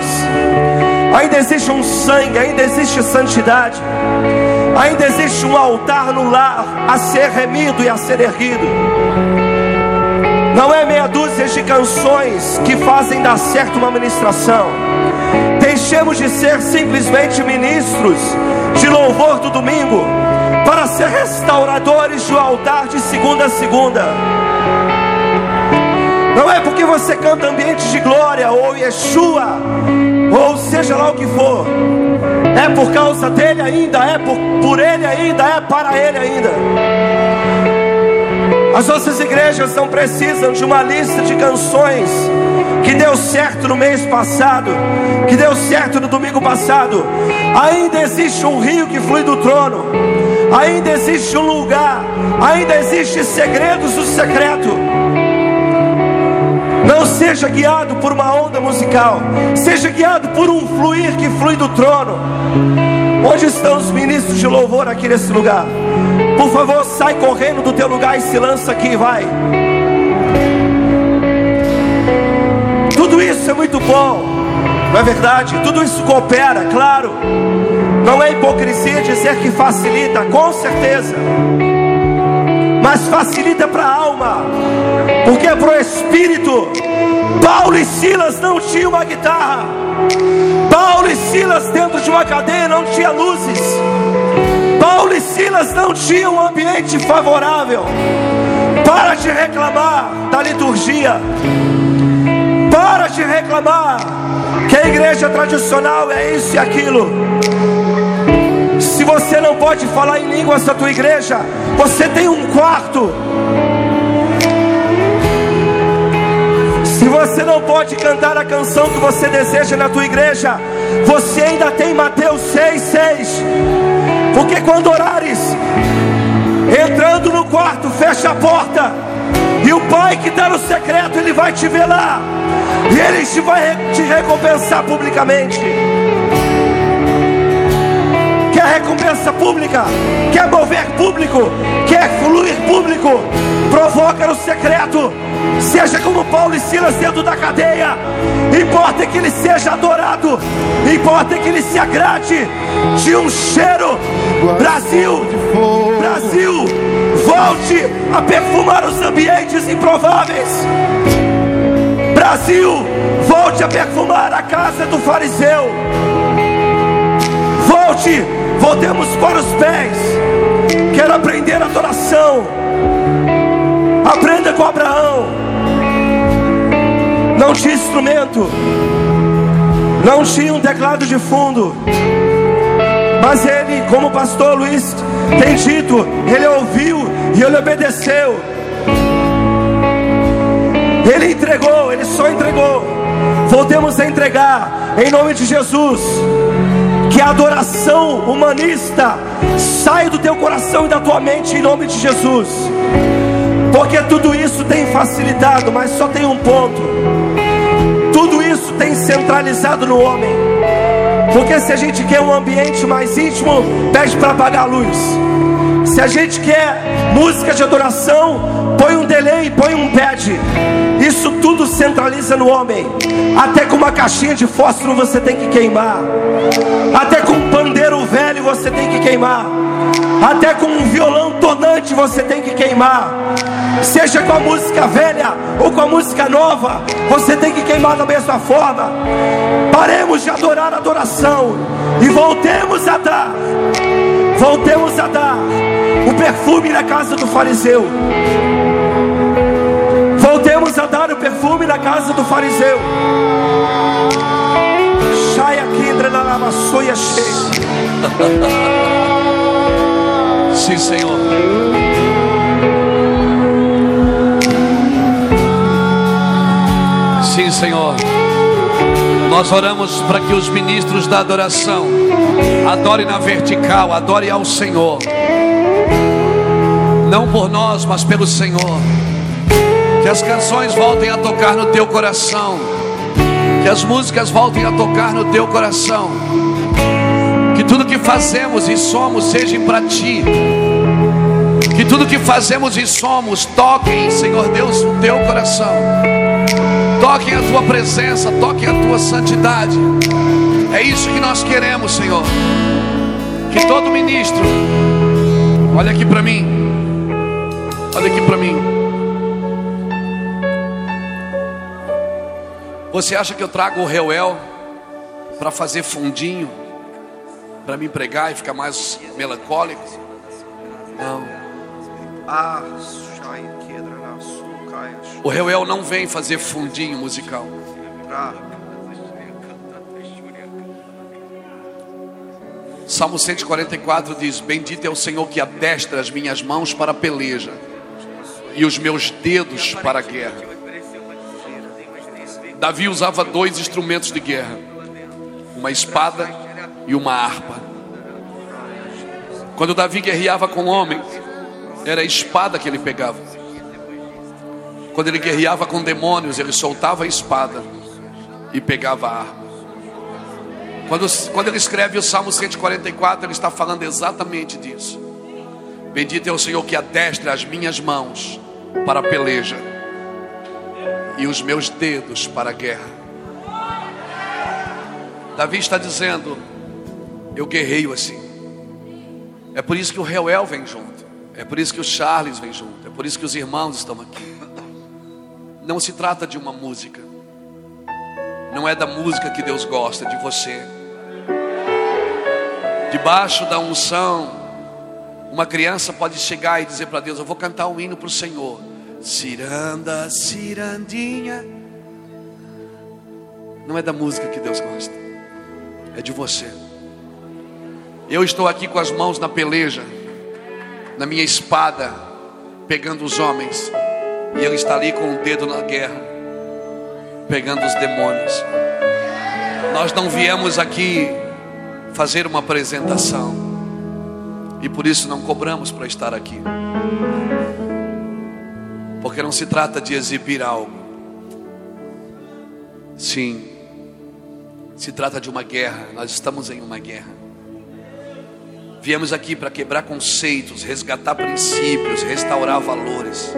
S3: ainda existe um sangue, ainda existe santidade, ainda existe um altar no lar a ser remido e a ser erguido. Não é meia dúzia de canções que fazem dar certo uma ministração. Deixemos de ser simplesmente ministros de louvor do domingo para ser restauradores do altar de segunda a segunda. Não é porque você canta ambientes de glória ou Yeshua, seja lá o que for. É por causa dele ainda, é por, por ele ainda, é para ele ainda. As nossas igrejas não precisam de uma lista de canções que deu certo no mês passado, que deu certo no domingo passado. Ainda existe um rio que flui do trono, ainda existe um lugar, ainda existe segredos do secreto. Não seja guiado por uma onda musical, seja guiado por um fluir que flui do trono. Onde estão os ministros de louvor aqui nesse lugar? Por favor, sai correndo do teu lugar e se lança aqui, vai. Tudo isso é muito bom, não é verdade? Tudo isso coopera, claro. Não é hipocrisia dizer que facilita, com certeza. Mas facilita para a alma, porque é para o espírito. Paulo e Silas não tinham uma guitarra. Paulo e Silas dentro de uma cadeia não tinha luzes. Paulo e Silas não tinham um ambiente favorável. Para de reclamar da liturgia. Para de reclamar que a igreja tradicional é isso e aquilo. Se você não pode falar em línguas da tua igreja, você tem um quarto. Se você não pode cantar a canção que você deseja na tua igreja, você ainda tem Mateus 6,6. Porque quando orares, entrando no quarto, fecha a porta, e o Pai que está no secreto, Ele vai te ver lá, e Ele te vai te recompensar publicamente quer recompensa pública, quer mover público, quer fluir público, provoca no secreto, seja como Paulo e Silas dentro da cadeia, importa que ele seja adorado, importa que ele se agrade de um cheiro. Brasil, Brasil, volte a perfumar os ambientes improváveis. Brasil, volte a perfumar a casa do fariseu. Volte Voltemos para os pés. Quero aprender adoração. Aprenda com Abraão. Não tinha instrumento. Não tinha um teclado de fundo. Mas ele, como o pastor Luiz tem dito, ele ouviu e ele obedeceu. Ele entregou, ele só entregou. Voltemos a entregar em nome de Jesus que a adoração humanista saia do teu coração e da tua mente em nome de Jesus. Porque tudo isso tem facilitado, mas só tem um ponto. Tudo isso tem centralizado no homem. Porque se a gente quer um ambiente mais íntimo, pede para apagar a luz. Se a gente quer música de adoração, põe um delay, põe um pad. Isso tudo centraliza no homem. Até com uma caixinha de fósforo você tem que queimar. Até com um pandeiro velho você tem que queimar. Até com um violão tonante você tem que queimar. Seja com a música velha ou com a música nova, você tem que queimar da mesma forma. Paremos de adorar a adoração e voltemos a dar. Voltemos a dar o perfume na casa do fariseu. Voltemos a dar o perfume na casa do fariseu. Shaya Kindra na lamassoia cheia.
S1: Sim, Senhor. Sim, Senhor. Nós oramos para que os ministros da adoração adorem na vertical, adorem ao Senhor. Não por nós, mas pelo Senhor. Que as canções voltem a tocar no teu coração. Que as músicas voltem a tocar no teu coração. Que tudo que fazemos e somos seja para ti. Que tudo que fazemos e somos toquem, Senhor Deus, o teu coração. Toquem a tua presença, toquem a tua santidade. É isso que nós queremos, Senhor. Que todo ministro, olha aqui para mim, olha aqui para mim. Você acha que eu trago o Reuel para fazer fundinho, para me pregar e ficar mais melancólico? Não.
S3: Ah,
S1: o Reuel não vem fazer fundinho musical. Salmo 144 diz: Bendito é o Senhor que adestra as minhas mãos para a peleja e os meus dedos para a guerra. Davi usava dois instrumentos de guerra: uma espada e uma harpa. Quando Davi guerreava com homens, era a espada que ele pegava. Quando ele guerreava com demônios, ele soltava a espada e pegava a arma. Quando, quando ele escreve o Salmo 144, ele está falando exatamente disso. Bendito é o Senhor que adestra as minhas mãos para a peleja e os meus dedos para a guerra. Davi está dizendo: Eu guerreio assim. É por isso que o Reuel vem junto. É por isso que o Charles vem junto. É por isso que os irmãos estão aqui. Não se trata de uma música. Não é da música que Deus gosta, de você. Debaixo da unção, uma criança pode chegar e dizer para Deus: Eu vou cantar um hino para o Senhor. Ciranda, cirandinha. Não é da música que Deus gosta, é de você. Eu estou aqui com as mãos na peleja, na minha espada, pegando os homens. E ele está ali com o dedo na guerra. pegando os demônios. Nós não viemos aqui fazer uma apresentação. E por isso não cobramos para estar aqui. Porque não se trata de exibir algo. Sim. Se trata de uma guerra. Nós estamos em uma guerra. Viemos aqui para quebrar conceitos, resgatar princípios, restaurar valores.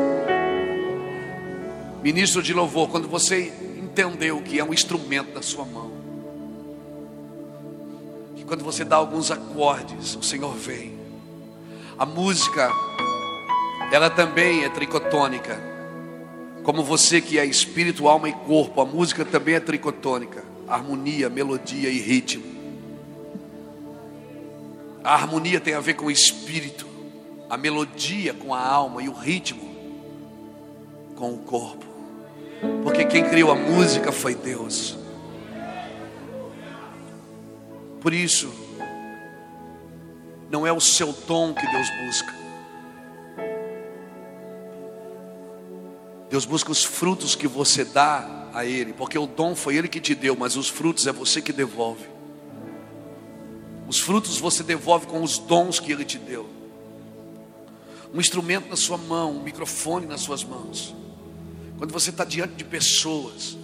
S1: Ministro de louvor, quando você entendeu que é um instrumento na sua mão, que quando você dá alguns acordes, o Senhor vem. A música, ela também é tricotônica. Como você que é espírito, alma e corpo, a música também é tricotônica. Harmonia, melodia e ritmo. A harmonia tem a ver com o espírito, a melodia com a alma e o ritmo com o corpo. Porque quem criou a música foi Deus. Por isso, não é o seu dom que Deus busca. Deus busca os frutos que você dá a Ele, porque o dom foi Ele que te deu, mas os frutos é você que devolve. Os frutos você devolve com os dons que Ele te deu. Um instrumento na sua mão, um microfone nas suas mãos. Quando você está diante de pessoas,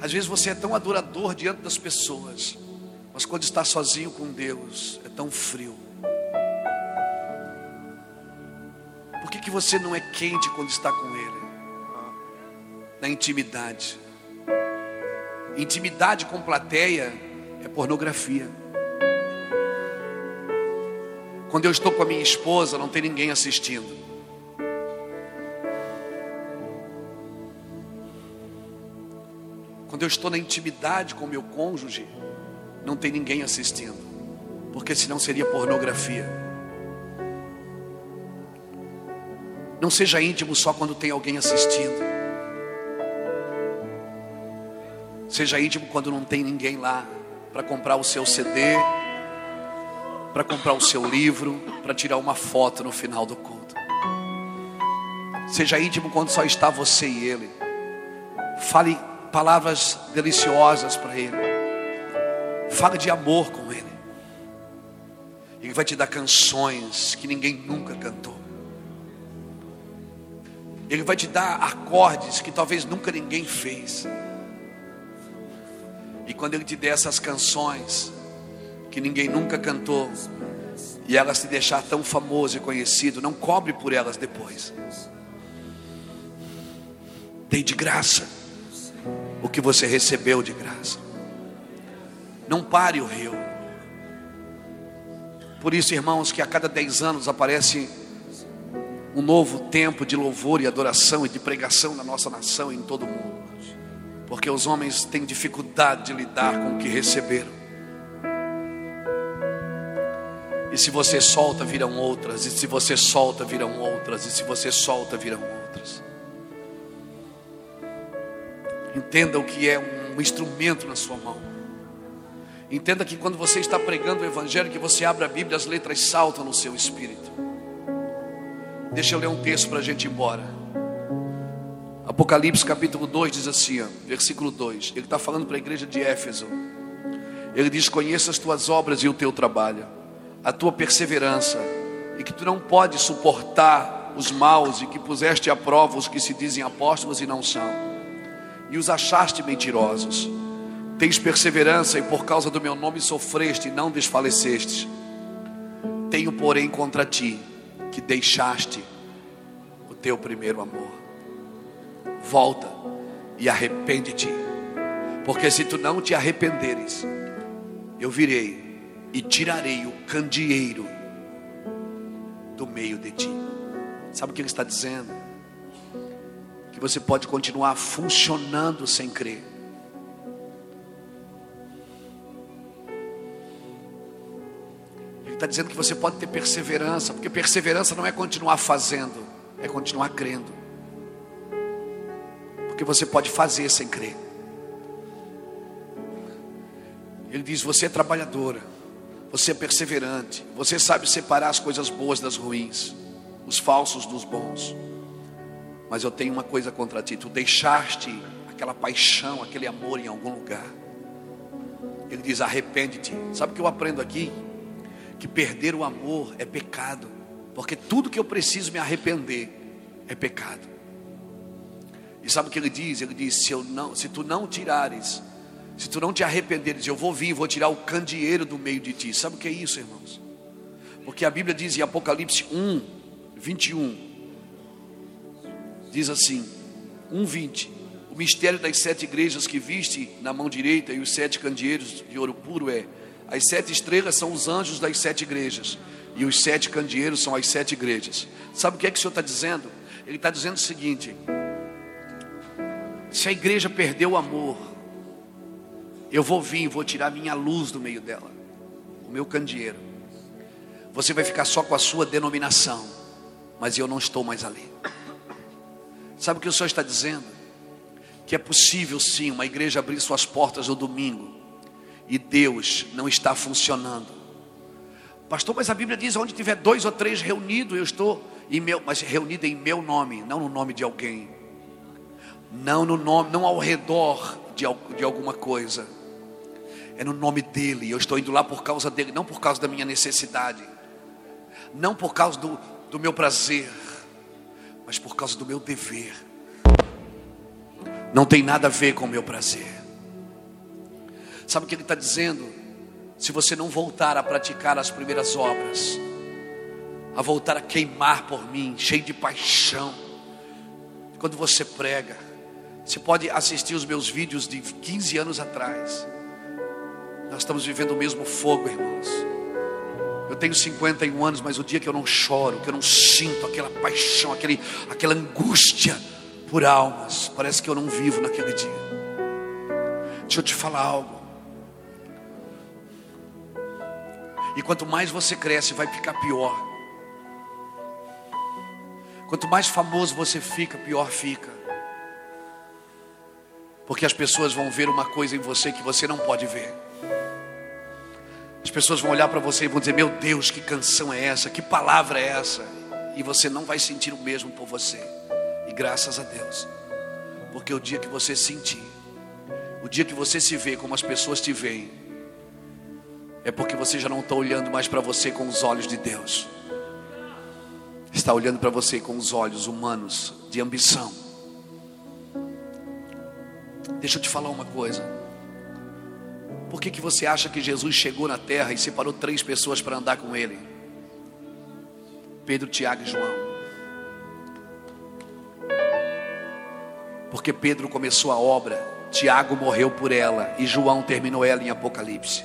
S1: às vezes você é tão adorador diante das pessoas, mas quando está sozinho com Deus, é tão frio. Por que, que você não é quente quando está com Ele? Na intimidade. Intimidade com plateia é pornografia. Quando eu estou com a minha esposa, não tem ninguém assistindo. Quando eu estou na intimidade com meu cônjuge, não tem ninguém assistindo, porque senão seria pornografia. Não seja íntimo só quando tem alguém assistindo. Seja íntimo quando não tem ninguém lá para comprar o seu CD, para comprar o seu livro, para tirar uma foto no final do culto. Seja íntimo quando só está você e ele. Fale palavras deliciosas para ele. Fale de amor com ele. Ele vai te dar canções que ninguém nunca cantou. Ele vai te dar acordes que talvez nunca ninguém fez. E quando Ele te der essas canções que ninguém nunca cantou, e elas te deixar tão famoso e conhecido, não cobre por elas depois. Dei de graça o que você recebeu de graça. Não pare o rio. Por isso, irmãos, que a cada dez anos aparece um novo tempo de louvor e adoração e de pregação na nossa nação e em todo o mundo porque os homens têm dificuldade de lidar com o que receberam. E se você solta, virão outras, e se você solta, virão outras, e se você solta, virão outras. Entenda o que é um instrumento na sua mão. Entenda que quando você está pregando o Evangelho, que você abre a Bíblia, as letras saltam no seu espírito. Deixa eu ler um texto para a gente ir embora. Apocalipse capítulo 2 diz assim, ó, versículo 2. Ele está falando para a igreja de Éfeso. Ele diz: Conheça as tuas obras e o teu trabalho, a tua perseverança, e que tu não podes suportar os maus, e que puseste à prova os que se dizem apóstolos e não são, e os achaste mentirosos. Tens perseverança, e por causa do meu nome sofreste e não desfalecestes. Tenho, porém, contra ti que deixaste o teu primeiro amor volta e arrepende-te. Porque se tu não te arrependeres, eu virei e tirarei o candeeiro do meio de ti. Sabe o que ele está dizendo? Que você pode continuar funcionando sem crer. Está dizendo que você pode ter perseverança, porque perseverança não é continuar fazendo, é continuar crendo que você pode fazer sem crer. Ele diz: Você é trabalhadora, você é perseverante, você sabe separar as coisas boas das ruins, os falsos dos bons. Mas eu tenho uma coisa contra ti: tu deixaste aquela paixão, aquele amor em algum lugar. Ele diz: arrepende-te. Sabe o que eu aprendo aqui? Que perder o amor é pecado, porque tudo que eu preciso me arrepender é pecado. E sabe o que ele diz? Ele diz: se, eu não, se tu não tirares, se tu não te arrependeres, eu vou vir, vou tirar o candeeiro do meio de ti. Sabe o que é isso, irmãos? Porque a Bíblia diz em Apocalipse 1, 21, diz assim: 1:20. O mistério das sete igrejas que viste na mão direita e os sete candeeiros de ouro puro é: as sete estrelas são os anjos das sete igrejas e os sete candeeiros são as sete igrejas. Sabe o que é que o Senhor está dizendo? Ele está dizendo o seguinte: se a igreja perdeu o amor, eu vou vir, vou tirar minha luz do meio dela, o meu candeeiro. Você vai ficar só com a sua denominação, mas eu não estou mais ali. Sabe o que o Senhor está dizendo? Que é possível sim uma igreja abrir suas portas no domingo e Deus não está funcionando. Pastor, mas a Bíblia diz: onde tiver dois ou três reunidos, eu estou em meu, mas reunido em meu nome, não no nome de alguém não no nome, não ao redor de, de alguma coisa. É no nome dele. Eu estou indo lá por causa dele, não por causa da minha necessidade, não por causa do, do meu prazer, mas por causa do meu dever. Não tem nada a ver com o meu prazer. Sabe o que ele está dizendo? Se você não voltar a praticar as primeiras obras, a voltar a queimar por mim, cheio de paixão, quando você prega, você pode assistir os meus vídeos de 15 anos atrás. Nós estamos vivendo o mesmo fogo, irmãos. Eu tenho 51 anos, mas o dia que eu não choro, que eu não sinto aquela paixão, aquele, aquela angústia por almas, parece que eu não vivo naquele dia. Deixa eu te falar algo. E quanto mais você cresce, vai ficar pior. Quanto mais famoso você fica, pior fica. Porque as pessoas vão ver uma coisa em você que você não pode ver. As pessoas vão olhar para você e vão dizer: Meu Deus, que canção é essa? Que palavra é essa? E você não vai sentir o mesmo por você. E graças a Deus. Porque o dia que você sentir, o dia que você se vê como as pessoas te veem, é porque você já não está olhando mais para você com os olhos de Deus. Está olhando para você com os olhos humanos de ambição Deixa eu te falar uma coisa. Por que, que você acha que Jesus chegou na terra e separou três pessoas para andar com ele? Pedro, Tiago e João. Porque Pedro começou a obra, Tiago morreu por ela e João terminou ela em Apocalipse.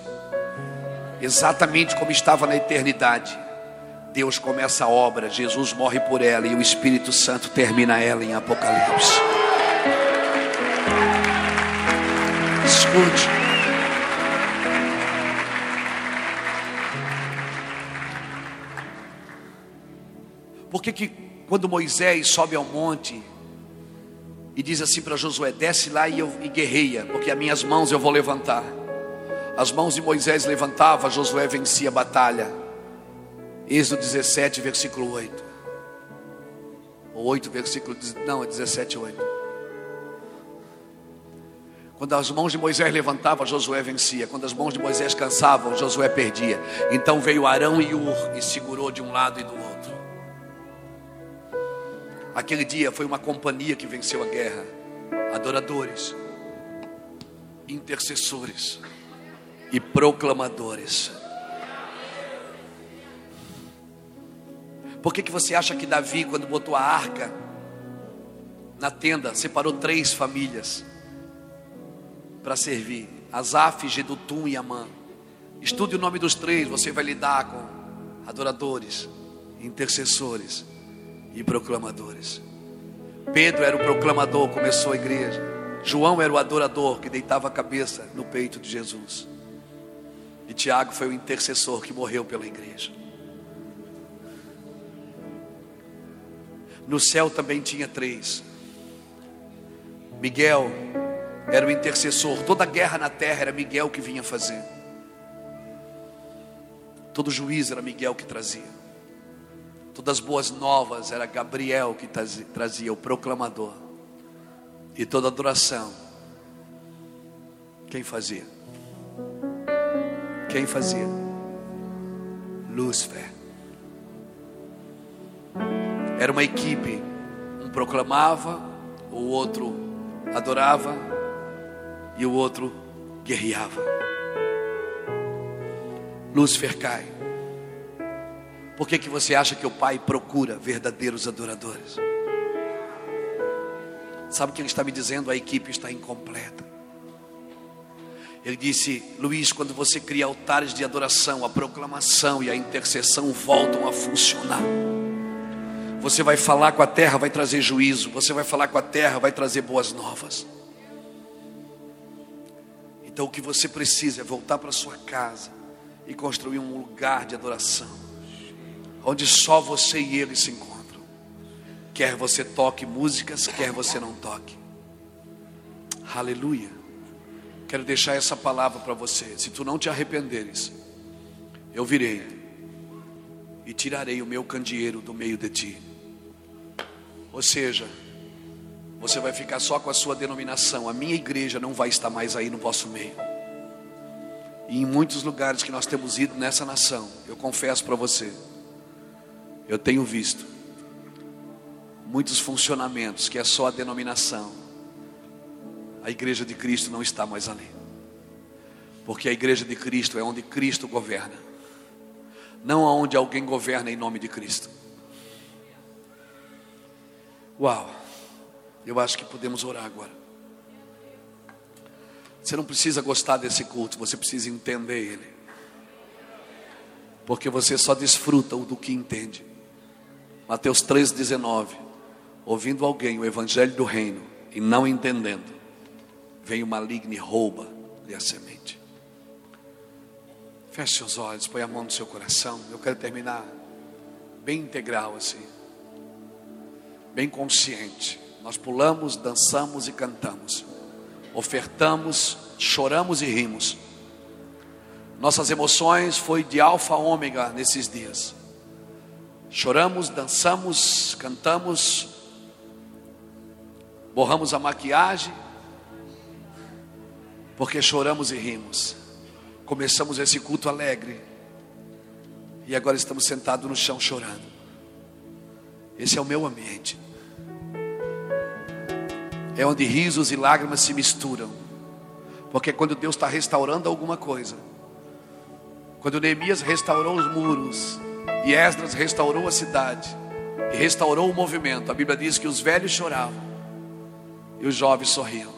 S1: Exatamente como estava na eternidade. Deus começa a obra, Jesus morre por ela e o Espírito Santo termina ela em Apocalipse. Escute. Por que, que quando Moisés sobe ao monte e diz assim para Josué: desce lá e, eu, e guerreia, porque as minhas mãos eu vou levantar. As mãos de Moisés levantava, Josué vencia a batalha. Êxodo 17, versículo 8. Ou 8, versículo. Não, é 17, 8. Quando as mãos de Moisés levantavam, Josué vencia. Quando as mãos de Moisés cansavam, Josué perdia. Então veio Arão e Ur e segurou de um lado e do outro. Aquele dia foi uma companhia que venceu a guerra. Adoradores, intercessores e proclamadores. Por que, que você acha que Davi, quando botou a arca na tenda, separou três famílias? para servir. Asaf, Gedutum e Amã. Estude o nome dos três, você vai lidar com adoradores, intercessores e proclamadores. Pedro era o proclamador, começou a igreja. João era o adorador que deitava a cabeça no peito de Jesus. E Tiago foi o intercessor que morreu pela igreja. No céu também tinha três: Miguel, era o intercessor. Toda guerra na terra era Miguel que vinha fazer. Todo juiz era Miguel que trazia. Todas as boas novas era Gabriel que trazia, o proclamador. E toda adoração, quem fazia? Quem fazia? Lúcifer. Era uma equipe, um proclamava, o outro adorava e o outro guerreava. Lúcifer cai. Por que, que você acha que o Pai procura verdadeiros adoradores? Sabe o que ele está me dizendo? A equipe está incompleta. Ele disse: Luiz, quando você cria altares de adoração, a proclamação e a intercessão voltam a funcionar. Você vai falar com a terra, vai trazer juízo. Você vai falar com a terra, vai trazer boas novas. Então o que você precisa é voltar para sua casa e construir um lugar de adoração, onde só você e ele se encontram. Quer você toque músicas, quer você não toque. Aleluia. Quero deixar essa palavra para você. Se tu não te arrependeres, eu virei e tirarei o meu candeeiro do meio de ti. Ou seja, você vai ficar só com a sua denominação. A minha igreja não vai estar mais aí no vosso meio. E em muitos lugares que nós temos ido nessa nação, eu confesso para você, eu tenho visto muitos funcionamentos que é só a denominação. A igreja de Cristo não está mais ali. Porque a igreja de Cristo é onde Cristo governa. Não aonde alguém governa em nome de Cristo. Uau. Eu acho que podemos orar agora. Você não precisa gostar desse culto, você precisa entender ele. Porque você só desfruta do que entende. Mateus 3,19. Ouvindo alguém o evangelho do reino e não entendendo, vem o maligno e rouba-lhe a semente. Feche seus olhos, põe a mão no seu coração. Eu quero terminar bem integral assim, bem consciente. Nós pulamos, dançamos e cantamos ofertamos, choramos e rimos. Nossas emoções foi de alfa a ômega nesses dias. Choramos, dançamos, cantamos, borramos a maquiagem, porque choramos e rimos. Começamos esse culto alegre, e agora estamos sentados no chão chorando. Esse é o meu ambiente é onde risos e lágrimas se misturam. Porque quando Deus está restaurando alguma coisa, quando Neemias restaurou os muros, e Esdras restaurou a cidade, e restaurou o movimento, a Bíblia diz que os velhos choravam e os jovens sorriam.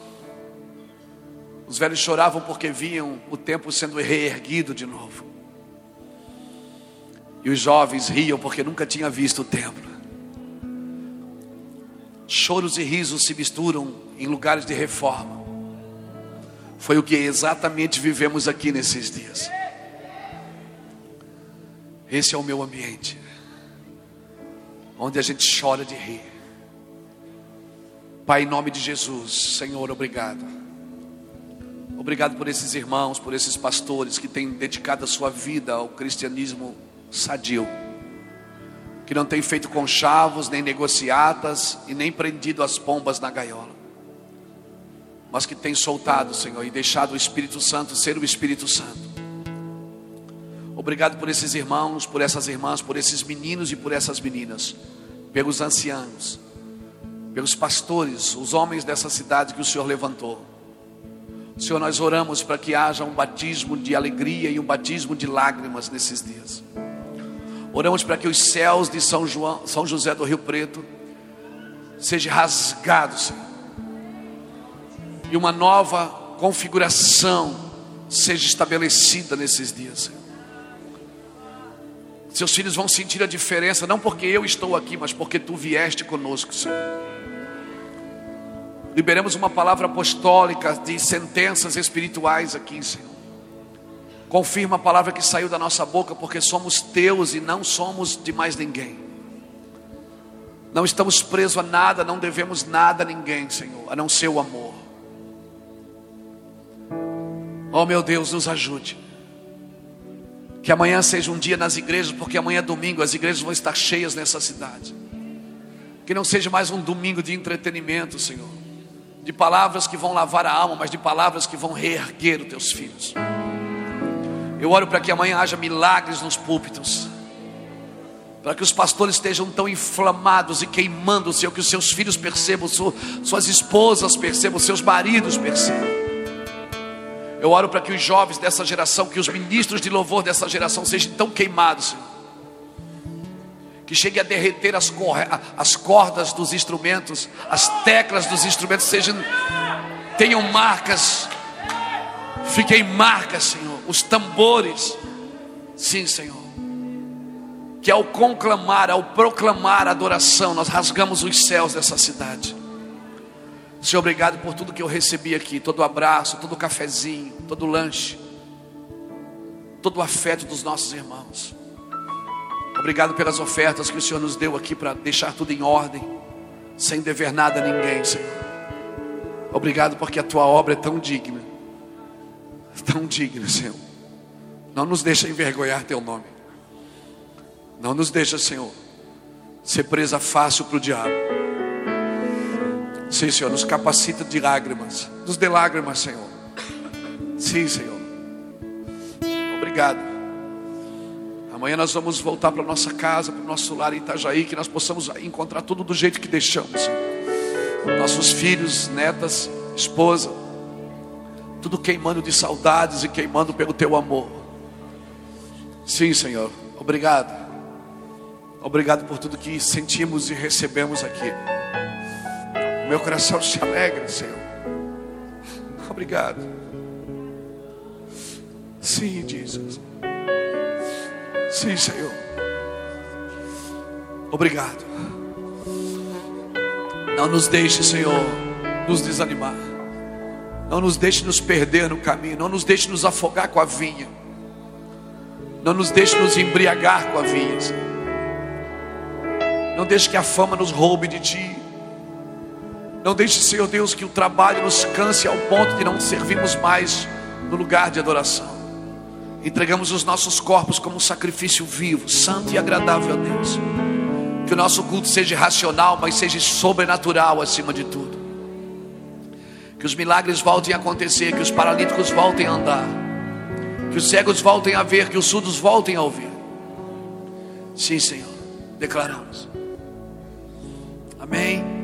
S1: Os velhos choravam porque viam o templo sendo reerguido de novo. E os jovens riam porque nunca tinham visto o templo. Choros e risos se misturam em lugares de reforma. Foi o que exatamente vivemos aqui nesses dias. Esse é o meu ambiente, onde a gente chora de rir. Pai, em nome de Jesus, Senhor, obrigado. Obrigado por esses irmãos, por esses pastores que têm dedicado a sua vida ao cristianismo sadio que não tem feito conchavos, nem negociatas e nem prendido as pombas na gaiola, mas que tem soltado, Senhor, e deixado o Espírito Santo ser o Espírito Santo. Obrigado por esses irmãos, por essas irmãs, por esses meninos e por essas meninas, pelos anciãos, pelos pastores, os homens dessa cidade que o Senhor levantou. Senhor, nós oramos para que haja um batismo de alegria e um batismo de lágrimas nesses dias. Oramos para que os céus de São, João, São José do Rio Preto sejam rasgados, Senhor. E uma nova configuração seja estabelecida nesses dias, Senhor. Seus filhos vão sentir a diferença, não porque eu estou aqui, mas porque tu vieste conosco, Senhor. Liberamos uma palavra apostólica de sentenças espirituais aqui, Senhor. Confirma a palavra que saiu da nossa boca, porque somos teus e não somos de mais ninguém. Não estamos presos a nada, não devemos nada a ninguém, Senhor, a não ser o amor. Oh meu Deus, nos ajude. Que amanhã seja um dia nas igrejas, porque amanhã é domingo, as igrejas vão estar cheias nessa cidade. Que não seja mais um domingo de entretenimento, Senhor. De palavras que vão lavar a alma, mas de palavras que vão reerguer os teus filhos. Eu oro para que amanhã haja milagres nos púlpitos. Para que os pastores estejam tão inflamados e queimando, Senhor, que os seus filhos percebam, suas esposas percebam, seus maridos percebam. Eu oro para que os jovens dessa geração, que os ministros de louvor dessa geração sejam tão queimados, Senhor. Que chegue a derreter as, as cordas dos instrumentos, as teclas dos instrumentos sejam tenham marcas, fiquem marcas, Senhor. Os tambores, sim, Senhor. Que ao conclamar, ao proclamar a adoração, nós rasgamos os céus dessa cidade. Senhor, obrigado por tudo que eu recebi aqui, todo abraço, todo cafezinho, todo o lanche, todo afeto dos nossos irmãos. Obrigado pelas ofertas que o Senhor nos deu aqui para deixar tudo em ordem, sem dever nada a ninguém, Senhor. Obrigado porque a tua obra é tão digna, tão digna, Senhor. Não nos deixa envergonhar teu nome. Não nos deixa, Senhor, ser presa fácil para o diabo. Sim, Senhor, nos capacita de lágrimas. Nos dê lágrimas, Senhor. Sim, Senhor. Obrigado. Amanhã nós vamos voltar para nossa casa, para o nosso lar em Itajaí, que nós possamos encontrar tudo do jeito que deixamos. Nossos filhos, netas, esposa, tudo queimando de saudades e queimando pelo teu amor. Sim, Senhor. Obrigado. Obrigado por tudo que sentimos e recebemos aqui. Meu coração se alegra, Senhor. Obrigado. Sim, Jesus. Sim, Senhor. Obrigado. Não nos deixe, Senhor, nos desanimar. Não nos deixe nos perder no caminho. Não nos deixe nos afogar com a vinha. Não nos deixe nos embriagar com a vinha. Senhor. Não deixe que a fama nos roube de Ti. Não deixe, Senhor Deus, que o trabalho nos canse ao ponto de não servirmos mais no lugar de adoração. Entregamos os nossos corpos como um sacrifício vivo, santo e agradável a Deus. Que o nosso culto seja racional, mas seja sobrenatural acima de tudo. Que os milagres voltem a acontecer, que os paralíticos voltem a andar, que os cegos voltem a ver, que os surdos voltem a ouvir. Sim, Senhor, declaramos. Amém.